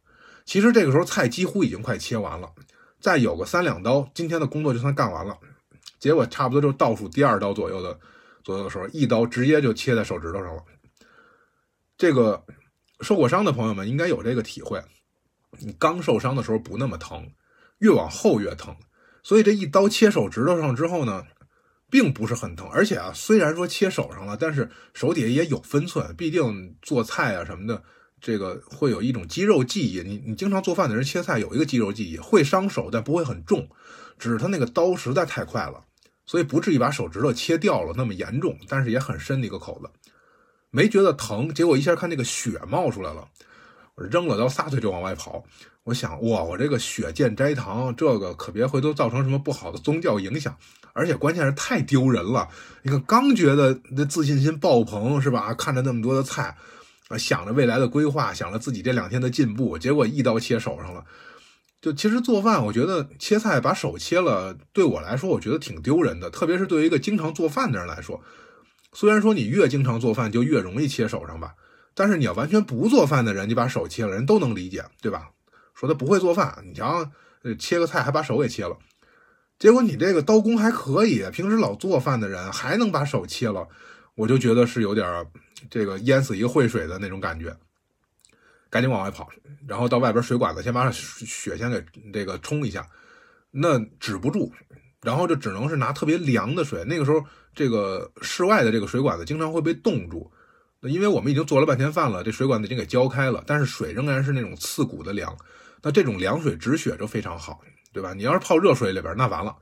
[SPEAKER 1] 其实这个时候菜几乎已经快切完了，再有个三两刀，今天的工作就算干完了。结果差不多就倒数第二刀左右的左右的时候，一刀直接就切在手指头上了。这个。受过伤的朋友们应该有这个体会，你刚受伤的时候不那么疼，越往后越疼。所以这一刀切手指头上之后呢，并不是很疼。而且啊，虽然说切手上了，但是手底下也有分寸，毕竟做菜啊什么的，这个会有一种肌肉记忆。你你经常做饭的人切菜有一个肌肉记忆，会伤手，但不会很重。只是他那个刀实在太快了，所以不至于把手指头切掉了那么严重，但是也很深的一个口子。没觉得疼，结果一下看那个血冒出来了，我扔了刀，撒腿就往外跑。我想，哇，我这个血溅斋堂，这个可别回头造成什么不好的宗教影响，而且关键是太丢人了。你看，刚觉得那自信心爆棚是吧？看着那么多的菜，想着未来的规划，想着自己这两天的进步，结果一刀切手上了。就其实做饭，我觉得切菜把手切了，对我来说，我觉得挺丢人的，特别是对于一个经常做饭的人来说。虽然说你越经常做饭就越容易切手上吧，但是你要完全不做饭的人，你把手切了，人都能理解，对吧？说他不会做饭，你瞧，切个菜还把手给切了，结果你这个刀工还可以，平时老做饭的人还能把手切了，我就觉得是有点这个淹死一个会水的那种感觉，赶紧往外跑，然后到外边水管子先把血先给这个冲一下，那止不住，然后就只能是拿特别凉的水。那个时候，这个室外的这个水管子经常会被冻住，那因为我们已经做了半天饭了，这水管子已经给浇开了，但是水仍然是那种刺骨的凉。那这种凉水止血就非常好，对吧？你要是泡热水里边，那完了，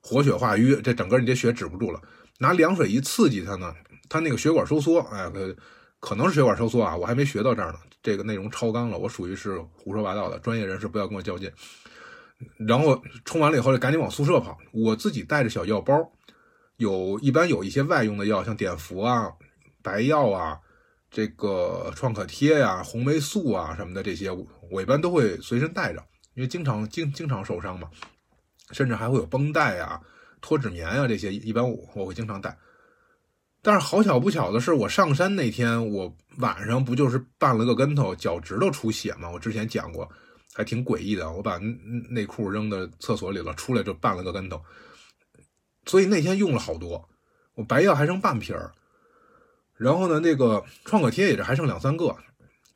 [SPEAKER 1] 活血化瘀，这整个你这血止不住了。拿凉水一刺激它呢，它那个血管收缩，哎，可可能是血管收缩啊，我还没学到这儿呢。这个内容超纲了，我属于是胡说八道的，专业人士不要跟我较劲。然后冲完了以后，就赶紧往宿舍跑。我自己带着小药包，有一般有一些外用的药，像碘伏啊、白药啊。这个创可贴呀、红霉素啊什么的，这些我一般都会随身带着，因为经常经经常受伤嘛，甚至还会有绷带啊、脱脂棉啊这些，一般我我会经常带。但是好巧不巧的是，我上山那天，我晚上不就是绊了个跟头，脚趾头出血吗？我之前讲过，还挺诡异的。我把内裤扔到厕所里了，出来就绊了个跟头，所以那天用了好多，我白药还剩半瓶儿。然后呢，那个创可贴也是还剩两三个，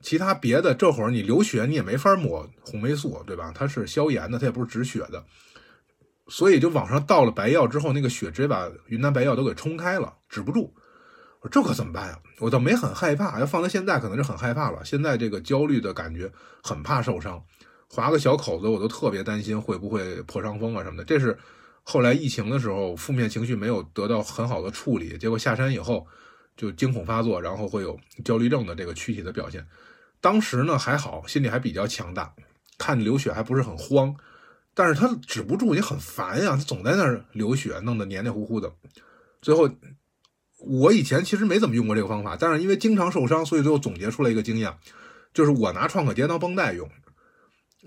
[SPEAKER 1] 其他别的这会儿你流血你也没法抹红霉素，对吧？它是消炎的，它也不是止血的，所以就往上倒了白药之后，那个血直接把云南白药都给冲开了，止不住。我说这可怎么办呀？我倒没很害怕，要放在现在可能是很害怕了。现在这个焦虑的感觉，很怕受伤，划个小口子我都特别担心会不会破伤风啊什么的。这是后来疫情的时候，负面情绪没有得到很好的处理，结果下山以后。就惊恐发作，然后会有焦虑症的这个躯体的表现。当时呢还好，心里还比较强大，看流血还不是很慌。但是他止不住，你很烦呀，他总在那儿流血，弄得黏黏糊糊的。最后，我以前其实没怎么用过这个方法，但是因为经常受伤，所以最后总结出来一个经验，就是我拿创可贴当绷带用。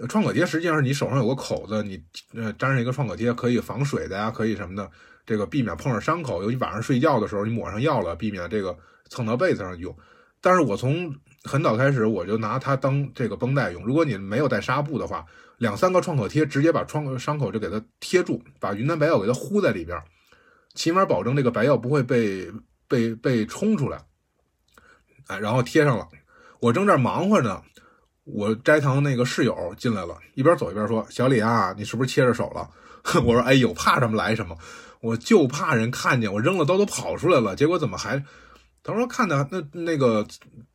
[SPEAKER 1] 创可贴实际上是你手上有个口子，你呃粘上一个创可贴，可以防水的呀，可以什么的。这个避免碰上伤口，尤其晚上睡觉的时候，你抹上药了，避免这个蹭到被子上用。但是我从很早开始，我就拿它当这个绷带用。如果你没有带纱布的话，两三个创可贴直接把创伤口就给它贴住，把云南白药给它糊在里边，起码保证这个白药不会被被被冲出来。哎，然后贴上了。我正这忙活呢，我斋堂那个室友进来了，一边走一边说：“小李啊，你是不是切着手了？” [LAUGHS] 我说：“哎呦，怕什么来什么。”我就怕人看见我扔了刀都跑出来了，结果怎么还？他说看的那那个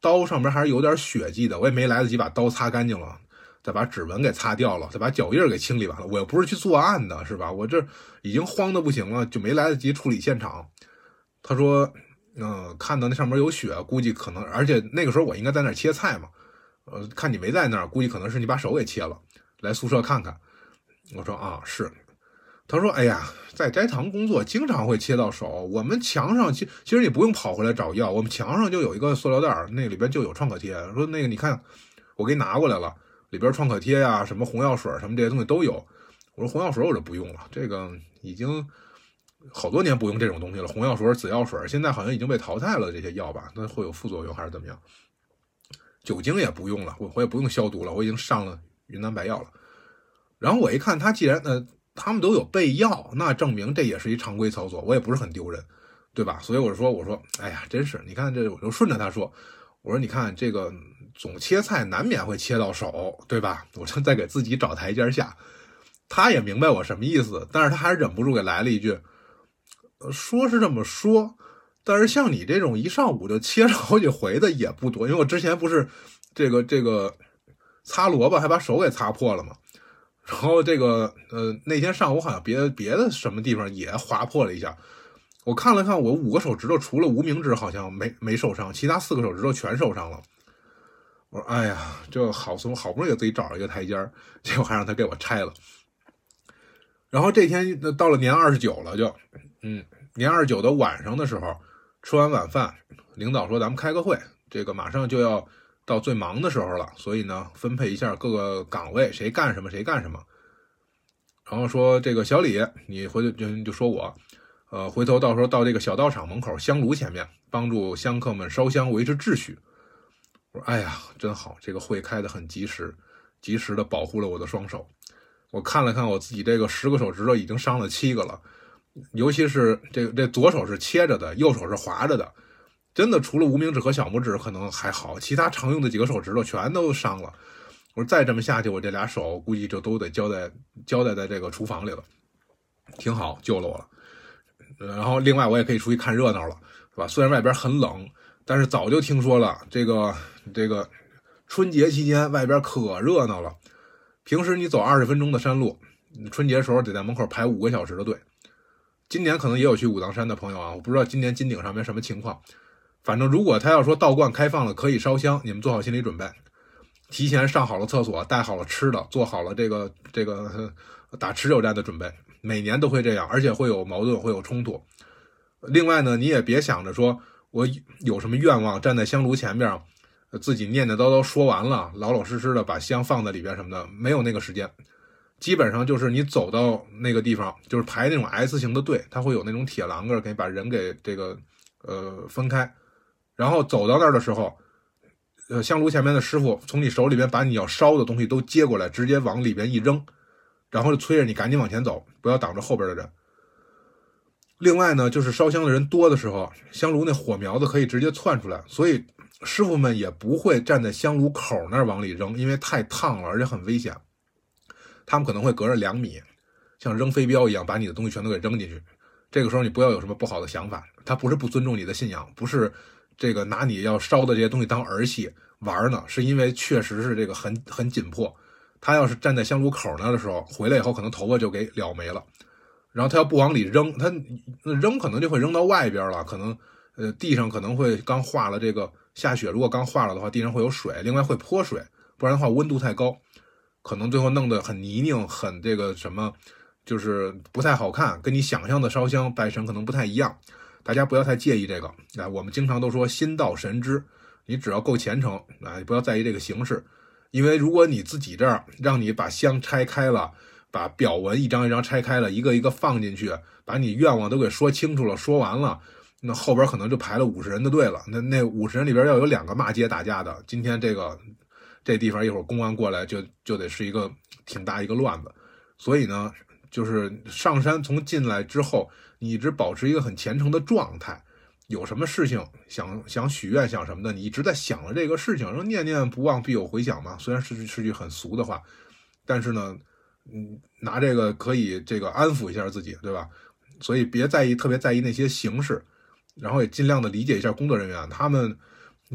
[SPEAKER 1] 刀上面还是有点血迹的，我也没来得及把刀擦干净了，再把指纹给擦掉了，再把脚印给清理完了。我又不是去作案的，是吧？我这已经慌的不行了，就没来得及处理现场。他说，嗯，看到那上面有血，估计可能，而且那个时候我应该在那儿切菜嘛，呃，看你没在那儿，估计可能是你把手给切了，来宿舍看看。我说啊，是。他说：“哎呀，在斋堂工作，经常会切到手。我们墙上其其实你不用跑回来找药，我们墙上就有一个塑料袋，那里边就有创可贴。说那个你看，我给你拿过来了，里边创可贴呀，什么红药水什么这些东西都有。我说红药水我就不用了，这个已经好多年不用这种东西了。红药水、紫药水现在好像已经被淘汰了，这些药吧，那会有副作用还是怎么样？酒精也不用了，我我也不用消毒了，我已经上了云南白药了。然后我一看，他既然呃。”他们都有备药，那证明这也是一常规操作，我也不是很丢人，对吧？所以我就说，我说，哎呀，真是，你看这，我就顺着他说，我说，你看这个总切菜难免会切到手，对吧？[LAUGHS] 我就在给自己找台阶下。他也明白我什么意思，但是他还是忍不住给来了一句，说是这么说，但是像你这种一上午就切了好几回的也不多，因为我之前不是这个这个擦萝卜还把手给擦破了吗？然后这个呃，那天上午好像别别的什么地方也划破了一下，我看了看我五个手指头，除了无名指好像没没受伤，其他四个手指头全受伤了。我说哎呀，这好从好不容易给自己找了一个台阶儿，结果还让他给我拆了。然后这天到了年二十九了，就嗯，年二十九的晚上的时候，吃完晚饭，领导说咱们开个会，这个马上就要。到最忙的时候了，所以呢，分配一下各个岗位，谁干什么谁干什么。然后说这个小李，你回头就就说我，呃，回头到时候到这个小道场门口香炉前面，帮助香客们烧香维持秩序。我说，哎呀，真好，这个会开得很及时，及时的保护了我的双手。我看了看我自己这个十个手指头已经伤了七个了，尤其是这这左手是切着的，右手是划着的，真的除了无名指和小拇指可能还好，其他常用的几个手指头全都伤了。我说再这么下去，我这俩手估计就都得交代交代在这个厨房里了。挺好，救了我了。然后另外我也可以出去看热闹了，是吧？虽然外边很冷，但是早就听说了这个这个春节期间外边可热闹了。平时你走二十分钟的山路，春节时候得在门口排五个小时的队。今年可能也有去武当山的朋友啊，我不知道今年金顶上面什么情况。反正如果他要说道观开放了可以烧香，你们做好心理准备，提前上好了厕所，带好了吃的，做好了这个这个打持久战的准备。每年都会这样，而且会有矛盾，会有冲突。另外呢，你也别想着说我有什么愿望，站在香炉前面，自己念念叨叨说完了，老老实实的把香放在里边什么的，没有那个时间。基本上就是你走到那个地方，就是排那种 S 型的队，它会有那种铁栏杆，给把人给这个呃分开。然后走到那儿的时候，呃，香炉前面的师傅从你手里边把你要烧的东西都接过来，直接往里边一扔，然后就催着你赶紧往前走，不要挡着后边的人。另外呢，就是烧香的人多的时候，香炉那火苗子可以直接窜出来，所以师傅们也不会站在香炉口那儿往里扔，因为太烫了，而且很危险。他们可能会隔着两米，像扔飞镖一样把你的东西全都给扔进去。这个时候你不要有什么不好的想法，他不是不尊重你的信仰，不是这个拿你要烧的这些东西当儿戏玩呢，是因为确实是这个很很紧迫。他要是站在香炉口那儿的时候，回来以后可能头发就给燎没了。然后他要不往里扔，他扔可能就会扔到外边了，可能呃地上可能会刚化了这个下雪，如果刚化了的话，地上会有水，另外会泼水，不然的话温度太高。可能最后弄得很泥泞，很这个什么，就是不太好看，跟你想象的烧香拜神可能不太一样。大家不要太介意这个。啊，我们经常都说心到神知，你只要够虔诚，啊，不要在意这个形式。因为如果你自己这儿让你把香拆开了，把表文一张一张拆开了，一个一个放进去，把你愿望都给说清楚了，说完了，那后边可能就排了五十人的队了。那那五十人里边要有两个骂街打架的，今天这个。这地方一会儿公安过来，就就得是一个挺大一个乱子，所以呢，就是上山从进来之后，你一直保持一个很虔诚的状态，有什么事情想想许愿想什么的，你一直在想着这个事情，说念念不忘必有回响嘛。虽然是是句很俗的话，但是呢，嗯，拿这个可以这个安抚一下自己，对吧？所以别在意，特别在意那些形式，然后也尽量的理解一下工作人员，他们。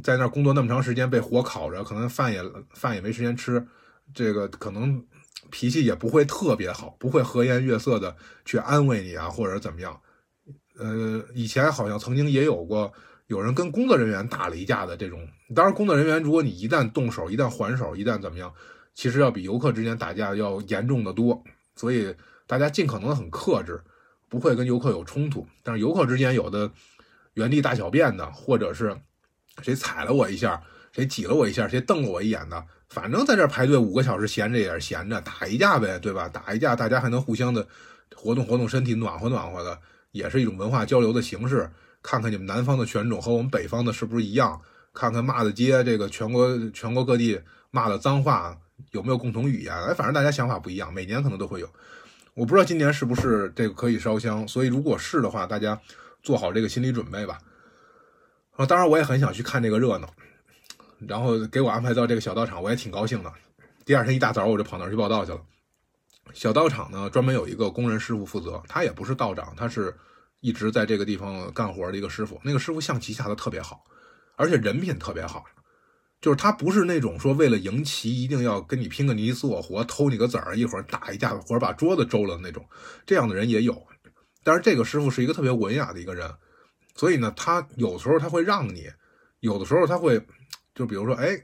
[SPEAKER 1] 在那儿工作那么长时间，被火烤着，可能饭也饭也没时间吃，这个可能脾气也不会特别好，不会和颜悦色的去安慰你啊，或者怎么样。呃，以前好像曾经也有过有人跟工作人员打了一架的这种。当然，工作人员如果你一旦动手，一旦还手，一旦怎么样，其实要比游客之间打架要严重的多。所以大家尽可能的很克制，不会跟游客有冲突。但是游客之间有的原地大小便的，或者是。谁踩了我一下，谁挤了我一下，谁瞪了我一眼的，反正在这排队五个小时，闲着也是闲着，打一架呗，对吧？打一架，大家还能互相的活动活动身体，暖和暖和的，也是一种文化交流的形式。看看你们南方的犬种和我们北方的是不是一样？看看骂的街，这个全国全国各地骂的脏话有没有共同语言？哎，反正大家想法不一样，每年可能都会有。我不知道今年是不是这个可以烧香，所以如果是的话，大家做好这个心理准备吧。啊，当然我也很想去看这个热闹，然后给我安排到这个小道场，我也挺高兴的。第二天一大早我就跑那儿去报道去了。小道场呢，专门有一个工人师傅负责，他也不是道长，他是一直在这个地方干活的一个师傅。那个师傅象棋下的特别好，而且人品特别好，就是他不是那种说为了赢棋一定要跟你拼个你死我活，偷你个子儿，一会儿打一架或者把桌子周了那种。这样的人也有，但是这个师傅是一个特别文雅的一个人。所以呢，他有时候他会让你，有的时候他会，就比如说，哎，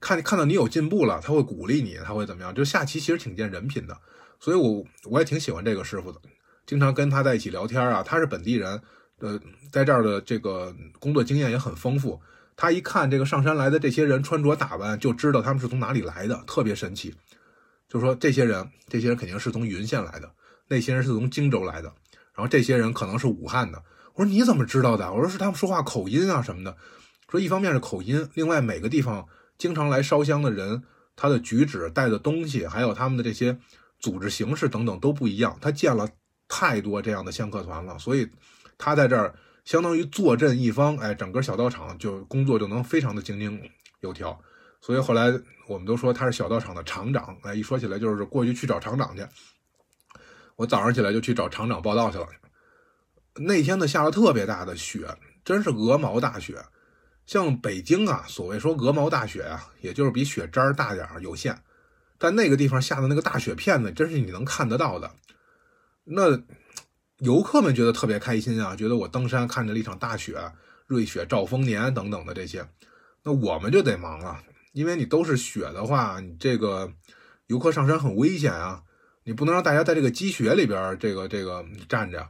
[SPEAKER 1] 看看到你有进步了，他会鼓励你，他会怎么样？就下棋其实挺见人品的，所以我我也挺喜欢这个师傅的，经常跟他在一起聊天啊。他是本地人，呃，在这儿的这个工作经验也很丰富。他一看这个上山来的这些人穿着打扮，就知道他们是从哪里来的，特别神奇。就说这些人，这些人肯定是从云县来的，那些人是从荆州来的，然后这些人可能是武汉的。我说你怎么知道的？我说是他们说话口音啊什么的。说一方面是口音，另外每个地方经常来烧香的人，他的举止、带的东西，还有他们的这些组织形式等等都不一样。他见了太多这样的香客团了，所以他在这儿相当于坐镇一方，哎，整个小道场就工作就能非常的井井有条。所以后来我们都说他是小道场的厂长，哎，一说起来就是过去去找厂长去。我早上起来就去找厂长报道去了。那天呢下了特别大的雪，真是鹅毛大雪。像北京啊，所谓说鹅毛大雪啊，也就是比雪渣大点儿有限。但那个地方下的那个大雪片子，真是你能看得到的。那游客们觉得特别开心啊，觉得我登山看着了一场大雪，瑞雪兆丰年等等的这些。那我们就得忙了。因为你都是雪的话，你这个游客上山很危险啊！你不能让大家在这个积雪里边这个这个站着。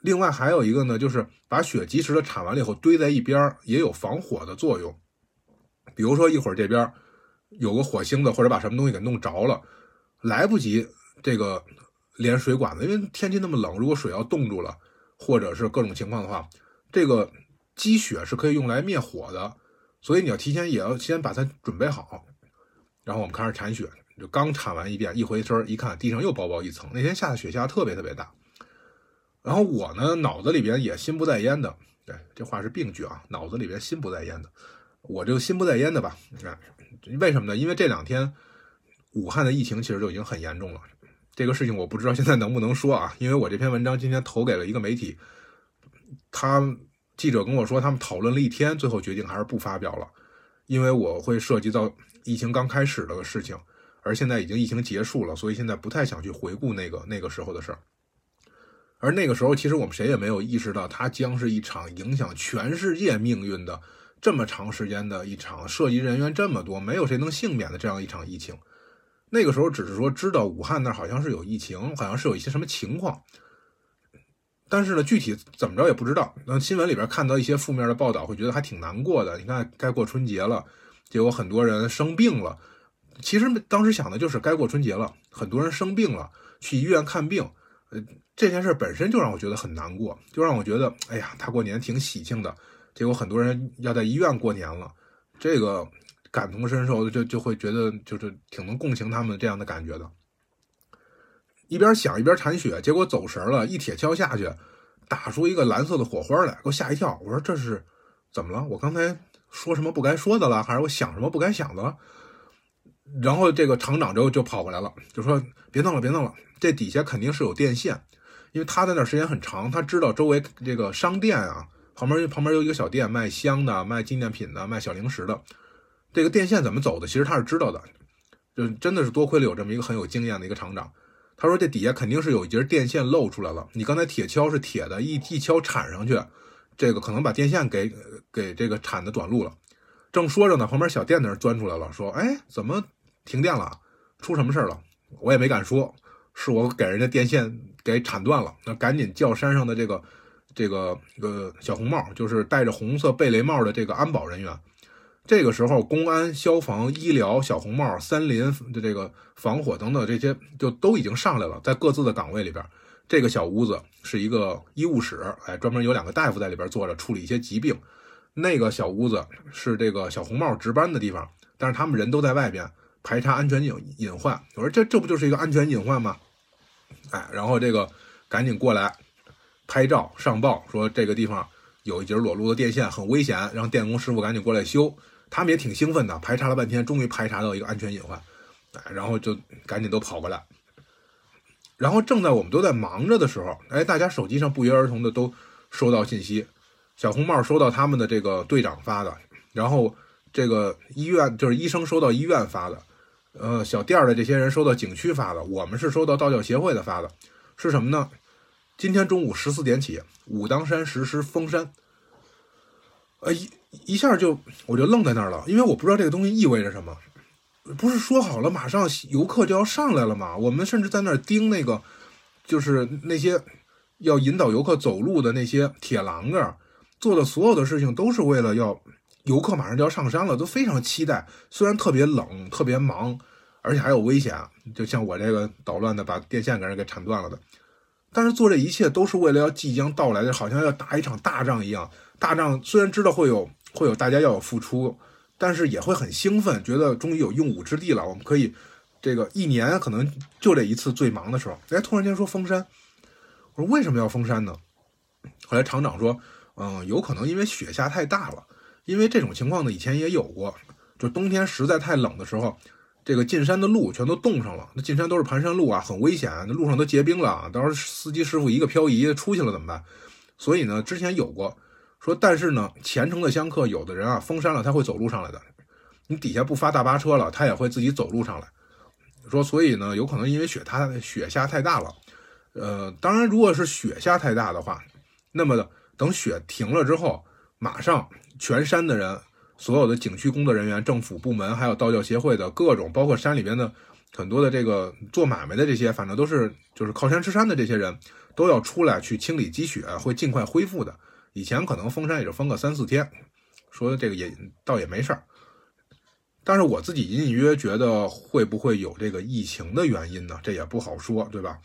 [SPEAKER 1] 另外还有一个呢，就是把雪及时的铲完了以后堆在一边，也有防火的作用。比如说一会儿这边有个火星子，或者把什么东西给弄着了，来不及这个连水管子，因为天气那么冷，如果水要冻住了，或者是各种情况的话，这个积雪是可以用来灭火的。所以你要提前也要先把它准备好，然后我们开始铲雪，就刚铲完一遍，一回身一看，地上又薄薄一层。那天下的雪下特别特别大，然后我呢脑子里边也心不在焉的，对，这话是病句啊，脑子里边心不在焉的，我就心不在焉的吧。你看，为什么呢？因为这两天武汉的疫情其实就已经很严重了，这个事情我不知道现在能不能说啊，因为我这篇文章今天投给了一个媒体，他。记者跟我说，他们讨论了一天，最后决定还是不发表了，因为我会涉及到疫情刚开始的事情，而现在已经疫情结束了，所以现在不太想去回顾那个那个时候的事儿。而那个时候，其实我们谁也没有意识到，它将是一场影响全世界命运的这么长时间的一场，涉及人员这么多，没有谁能幸免的这样一场疫情。那个时候只是说知道武汉那儿好像是有疫情，好像是有一些什么情况。但是呢，具体怎么着也不知道。那新闻里边看到一些负面的报道，会觉得还挺难过的。你看，该过春节了，结果很多人生病了。其实当时想的就是该过春节了，很多人生病了，去医院看病。呃，这件事本身就让我觉得很难过，就让我觉得，哎呀，他过年挺喜庆的，结果很多人要在医院过年了，这个感同身受，就就会觉得就是挺能共情他们这样的感觉的。一边想一边铲雪，结果走神了，一铁锹下去，打出一个蓝色的火花来，给我吓一跳。我说这是怎么了？我刚才说什么不该说的了？还是我想什么不该想的了？然后这个厂长就就跑过来了，就说别弄了，别弄了，这底下肯定是有电线，因为他在那时间很长，他知道周围这个商店啊，旁边旁边有一个小店卖香的、卖纪念品的、卖小零食的，这个电线怎么走的，其实他是知道的，就真的是多亏了有这么一个很有经验的一个厂长。他说：“这底下肯定是有一节电线露出来了。你刚才铁锹是铁的，一一锹铲上去，这个可能把电线给给这个铲的短路了。”正说着呢，旁边小店那儿钻出来了，说：“哎，怎么停电了？出什么事了？”我也没敢说，是我给人家电线给铲断了。那赶紧叫山上的这个这个呃小红帽，就是戴着红色贝雷帽的这个安保人员。这个时候，公安、消防、医疗、小红帽、森林的这个防火等等这些就都已经上来了，在各自的岗位里边。这个小屋子是一个医务室，哎，专门有两个大夫在里边坐着处理一些疾病。那个小屋子是这个小红帽值班的地方，但是他们人都在外边排查安全隐隐患。我说这这不就是一个安全隐患吗？哎，然后这个赶紧过来拍照上报，说这个地方有一节裸露的电线，很危险，让电工师傅赶紧过来修。他们也挺兴奋的，排查了半天，终于排查到一个安全隐患，哎，然后就赶紧都跑过来。然后正在我们都在忙着的时候，哎，大家手机上不约而同的都收到信息，小红帽收到他们的这个队长发的，然后这个医院就是医生收到医院发的，呃，小店的这些人收到景区发的，我们是收到道教协会的发的，是什么呢？今天中午十四点起，武当山实施封山。呃一一下就我就愣在那儿了，因为我不知道这个东西意味着什么。不是说好了马上游客就要上来了吗？我们甚至在那儿盯那个，就是那些要引导游客走路的那些铁栏杆，做的所有的事情都是为了要游客马上就要上山了，都非常期待。虽然特别冷、特别忙，而且还有危险啊，就像我这个捣乱的把电线给人给铲断了的，但是做这一切都是为了要即将到来的，好像要打一场大仗一样。大仗虽然知道会有会有大家要有付出，但是也会很兴奋，觉得终于有用武之地了。我们可以这个一年可能就这一次最忙的时候，哎，突然间说封山，我说为什么要封山呢？后来厂长说，嗯，有可能因为雪下太大了，因为这种情况呢以前也有过，就冬天实在太冷的时候，这个进山的路全都冻上了，那进山都是盘山路啊，很危险，那路上都结冰了，到时候司机师傅一个漂移出去了怎么办？所以呢，之前有过说，但是呢，虔诚的香客有的人啊，封山了他会走路上来的，你底下不发大巴车了，他也会自己走路上来。说，所以呢，有可能因为雪他雪下太大了，呃，当然，如果是雪下太大的话，那么等雪停了之后，马上全山的人，所有的景区工作人员、政府部门，还有道教协会的各种，包括山里边的很多的这个做买卖的这些，反正都是就是靠山吃山的这些人，都要出来去清理积雪，会尽快恢复的。以前可能封山也就封个三四天，说这个也倒也没事儿。但是我自己隐隐约约觉得会不会有这个疫情的原因呢？这也不好说，对吧？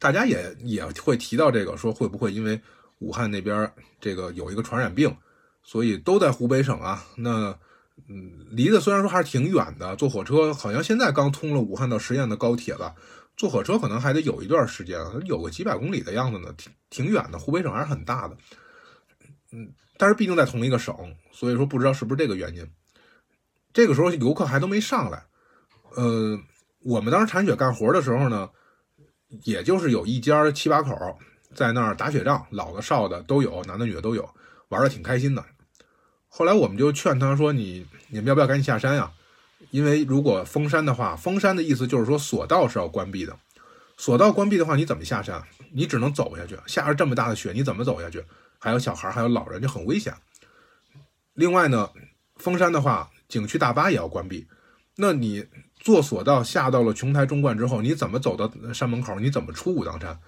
[SPEAKER 1] 大家也也会提到这个，说会不会因为武汉那边这个有一个传染病，所以都在湖北省啊？那嗯，离得虽然说还是挺远的，坐火车好像现在刚通了武汉到十堰的高铁了，坐火车可能还得有一段时间，有个几百公里的样子呢，挺挺远的。湖北省还是很大的，嗯，但是毕竟在同一个省，所以说不知道是不是这个原因。这个时候游客还都没上来，呃，我们当时铲雪干活的时候呢，也就是有一家七八口在那儿打雪仗，老的少的都有，男的女的都有，玩的挺开心的。后来我们就劝他说：“你你们要不要赶紧下山呀？因为如果封山的话，封山的意思就是说索道是要关闭的，索道关闭的话，你怎么下山？你只能走下去，下着这么大的雪，你怎么走下去？还有小孩，还有老人，就很危险。另外呢，封山的话。”景区大巴也要关闭，那你坐索道下到了琼台中观之后，你怎么走到山门口？你怎么出武当山？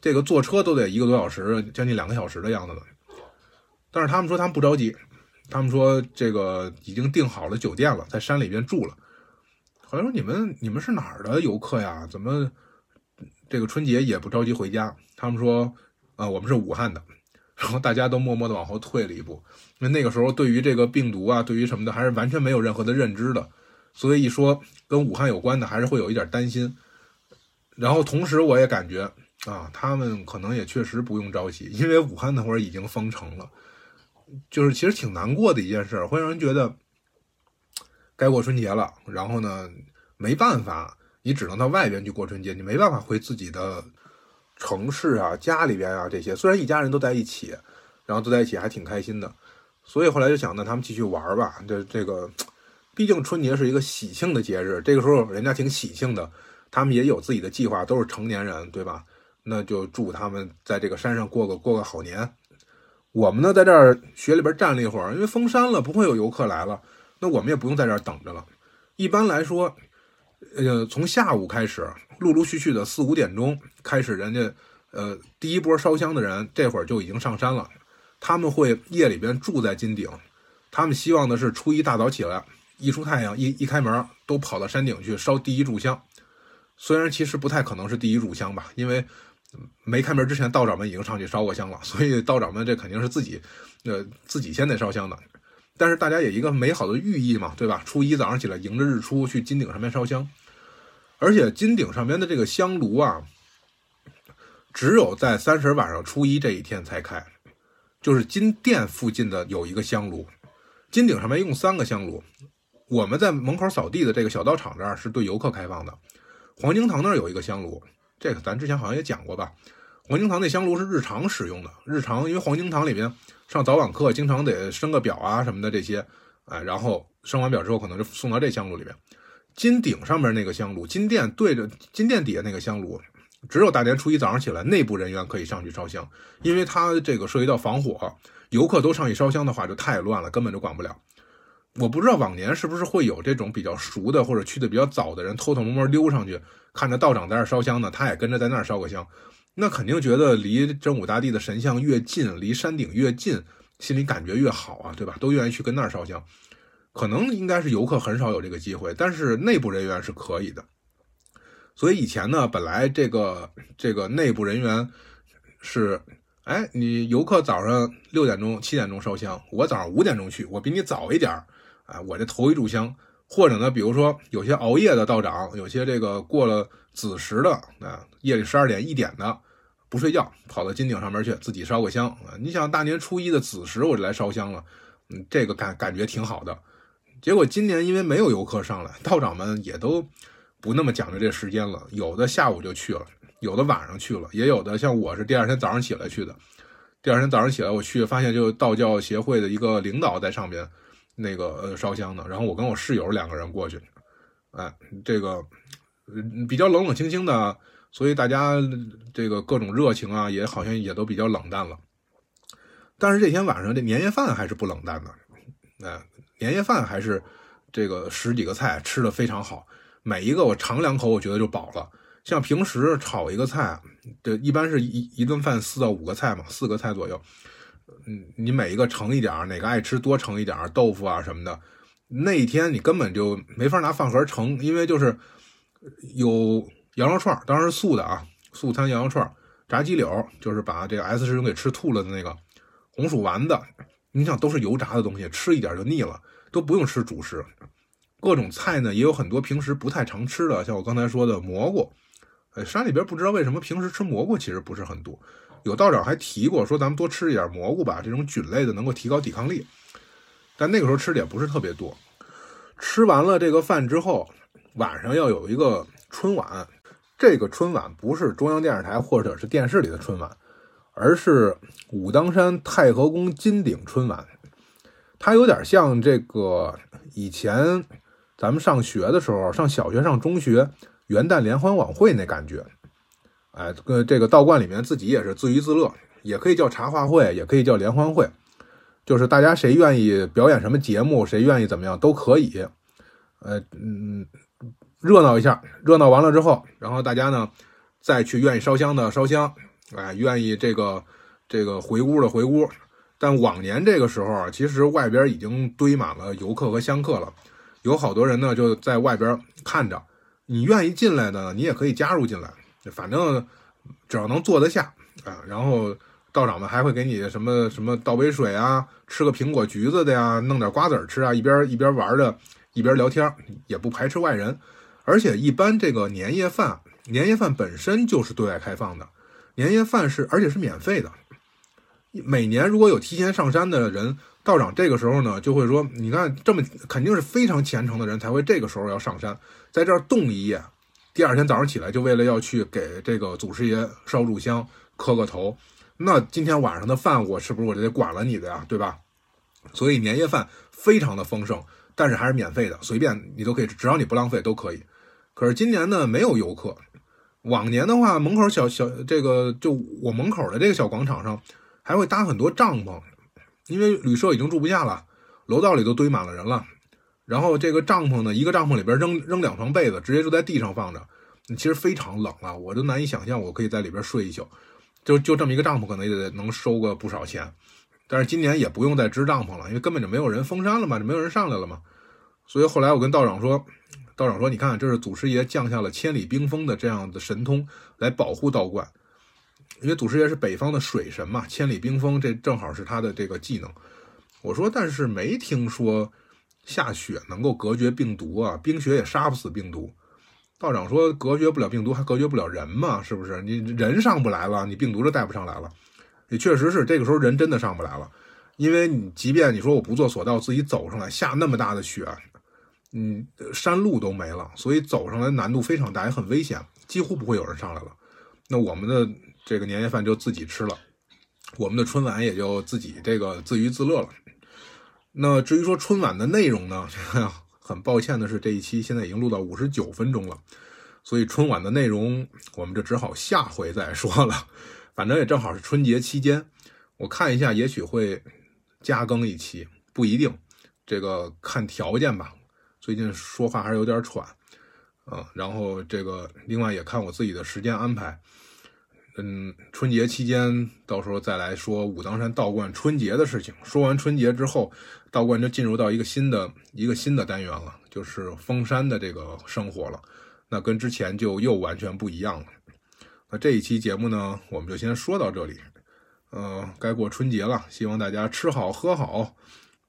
[SPEAKER 1] 这个坐车都得一个多小时，将近两个小时的样子了。但是他们说他们不着急，他们说这个已经订好了酒店了，在山里边住了。后来说你们你们是哪儿的游客呀？怎么这个春节也不着急回家？他们说啊，我们是武汉的。[LAUGHS] 然后大家都默默地往后退了一步，因为那个时候对于这个病毒啊，对于什么的还是完全没有任何的认知的，所以一说跟武汉有关的，还是会有一点担心。然后同时我也感觉啊，他们可能也确实不用着急，因为武汉那会儿已经封城了，就是其实挺难过的一件事，会让人觉得该过春节了。然后呢，没办法，你只能到外边去过春节，你没办法回自己的。城市啊，家里边啊，这些虽然一家人都在一起，然后都在一起还挺开心的，所以后来就想呢，他们继续玩吧。这这个，毕竟春节是一个喜庆的节日，这个时候人家挺喜庆的，他们也有自己的计划，都是成年人，对吧？那就祝他们在这个山上过个过个好年。我们呢，在这儿雪里边站了一会儿，因为封山了，不会有游客来了，那我们也不用在这儿等着了。一般来说，呃，从下午开始。陆陆续续的四五点钟开始，人家呃第一波烧香的人这会儿就已经上山了。他们会夜里边住在金顶，他们希望的是初一大早起来，一出太阳一一开门，都跑到山顶去烧第一炷香。虽然其实不太可能是第一炷香吧，因为没开门之前道长们已经上去烧过香了，所以道长们这肯定是自己呃自己先得烧香的。但是大家有一个美好的寓意嘛，对吧？初一早上起来迎着日出去金顶上面烧香。而且金顶上面的这个香炉啊，只有在三十晚上初一这一天才开，就是金殿附近的有一个香炉，金顶上面用三个香炉。我们在门口扫地的这个小道场这儿是对游客开放的，黄金堂那儿有一个香炉，这个咱之前好像也讲过吧？黄金堂那香炉是日常使用的，日常因为黄金堂里边上早晚课经常得升个表啊什么的这些，哎，然后升完表之后可能就送到这香炉里边。金顶上面那个香炉，金殿对着金殿底下那个香炉，只有大年初一早上起来，内部人员可以上去烧香，因为它这个涉及到防火，游客都上去烧香的话就太乱了，根本就管不了。我不知道往年是不是会有这种比较熟的或者去的比较早的人偷偷摸摸溜上去，看着道长在那烧香呢，他也跟着在那儿烧个香，那肯定觉得离真武大帝的神像越近，离山顶越近，心里感觉越好啊，对吧？都愿意去跟那儿烧香。可能应该是游客很少有这个机会，但是内部人员是可以的。所以以前呢，本来这个这个内部人员是，哎，你游客早上六点钟、七点钟烧香，我早上五点钟去，我比你早一点儿，啊，我这头一炷香，或者呢，比如说有些熬夜的道长，有些这个过了子时的啊，夜里十二点一点的不睡觉，跑到金顶上面去自己烧个香啊。你想大年初一的子时我就来烧香了，嗯，这个感感觉挺好的。结果今年因为没有游客上来，道长们也都不那么讲究这时间了，有的下午就去了，有的晚上去了，也有的像我是第二天早上起来去的。第二天早上起来我去，发现就道教协会的一个领导在上边那个呃烧香的，然后我跟我室友两个人过去，哎，这个比较冷冷清清的，所以大家这个各种热情啊，也好像也都比较冷淡了。但是这天晚上这年夜饭还是不冷淡的，哎，年夜饭还是这个十几个菜吃的非常好，每一个我尝两口我觉得就饱了。像平时炒一个菜，这一般是一一顿饭四到五个菜嘛，四个菜左右。嗯，你每一个盛一点哪个爱吃多盛一点豆腐啊什么的。那一天你根本就没法拿饭盒盛，因为就是有羊肉串，当然是素的啊，素餐羊肉串，炸鸡柳，就是把这个 S 师兄给吃吐了的那个红薯丸子。你想都是油炸的东西，吃一点就腻了，都不用吃主食。各种菜呢，也有很多平时不太常吃的，像我刚才说的蘑菇。呃，山里边不知道为什么平时吃蘑菇其实不是很多，有道长还提过说咱们多吃一点蘑菇吧，这种菌类的能够提高抵抗力。但那个时候吃的也不是特别多。吃完了这个饭之后，晚上要有一个春晚。这个春晚不是中央电视台或者是电视里的春晚，而是武当山太和宫金顶春晚。它有点像这个以前咱们上学的时候，上小学、上中学。元旦联欢晚会那感觉，哎，跟这个道观里面自己也是自娱自乐，也可以叫茶话会，也可以叫联欢会，就是大家谁愿意表演什么节目，谁愿意怎么样都可以，呃，嗯，热闹一下，热闹完了之后，然后大家呢再去愿意烧香的烧香，哎，愿意这个这个回屋的回屋，但往年这个时候啊，其实外边已经堆满了游客和香客了，有好多人呢就在外边看着。你愿意进来的，你也可以加入进来，反正只要能坐得下啊。然后道长们还会给你什么什么倒杯水啊，吃个苹果橘子的呀，弄点瓜子吃啊，一边一边玩着一边聊天，也不排斥外人。而且一般这个年夜饭，年夜饭本身就是对外开放的，年夜饭是而且是免费的。每年如果有提前上山的人，道长这个时候呢就会说：“你看，这么肯定是非常虔诚的人才会这个时候要上山。”在这儿冻一夜，第二天早上起来就为了要去给这个祖师爷烧炷香、磕个头。那今天晚上的饭我是不是我就得管了你的呀？对吧？所以年夜饭非常的丰盛，但是还是免费的，随便你都可以，只要你不浪费都可以。可是今年呢没有游客，往年的话门口小小这个就我门口的这个小广场上还会搭很多帐篷，因为旅社已经住不下了，楼道里都堆满了人了。然后这个帐篷呢，一个帐篷里边扔扔两床被子，直接就在地上放着，其实非常冷啊，我都难以想象我可以在里边睡一宿。就就这么一个帐篷，可能也得能收个不少钱。但是今年也不用再支帐篷了，因为根本就没有人封山了嘛，就没有人上来了嘛。所以后来我跟道长说，道长说，你看，这是祖师爷降下了千里冰封的这样的神通来保护道观，因为祖师爷是北方的水神嘛，千里冰封这正好是他的这个技能。我说，但是没听说。下雪能够隔绝病毒啊，冰雪也杀不死病毒。道长说隔绝不了病毒，还隔绝不了人嘛？是不是？你人上不来了，你病毒就带不上来了。也确实是，这个时候人真的上不来了，因为你即便你说我不做索道，自己走上来，下那么大的雪，嗯，山路都没了，所以走上来难度非常大，也很危险，几乎不会有人上来了。那我们的这个年夜饭就自己吃了，我们的春晚也就自己这个自娱自乐了。那至于说春晚的内容呢？[LAUGHS] 很抱歉的是，这一期现在已经录到五十九分钟了，所以春晚的内容我们就只好下回再说了。反正也正好是春节期间，我看一下，也许会加更一期，不一定，这个看条件吧。最近说话还是有点喘，啊，然后这个另外也看我自己的时间安排。嗯，春节期间到时候再来说武当山道观春节的事情。说完春节之后，道观就进入到一个新的一个新的单元了，就是封山的这个生活了。那跟之前就又完全不一样了。那这一期节目呢，我们就先说到这里。呃，该过春节了，希望大家吃好喝好，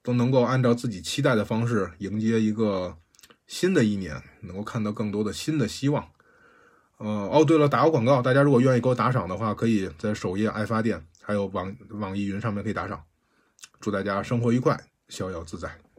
[SPEAKER 1] 都能够按照自己期待的方式迎接一个新的一年能够看到更多的新的希望。呃，哦，对了，打个广告，大家如果愿意给我打赏的话，可以在首页爱发电，还有网网易云上面可以打赏。祝大家生活愉快，逍遥自在。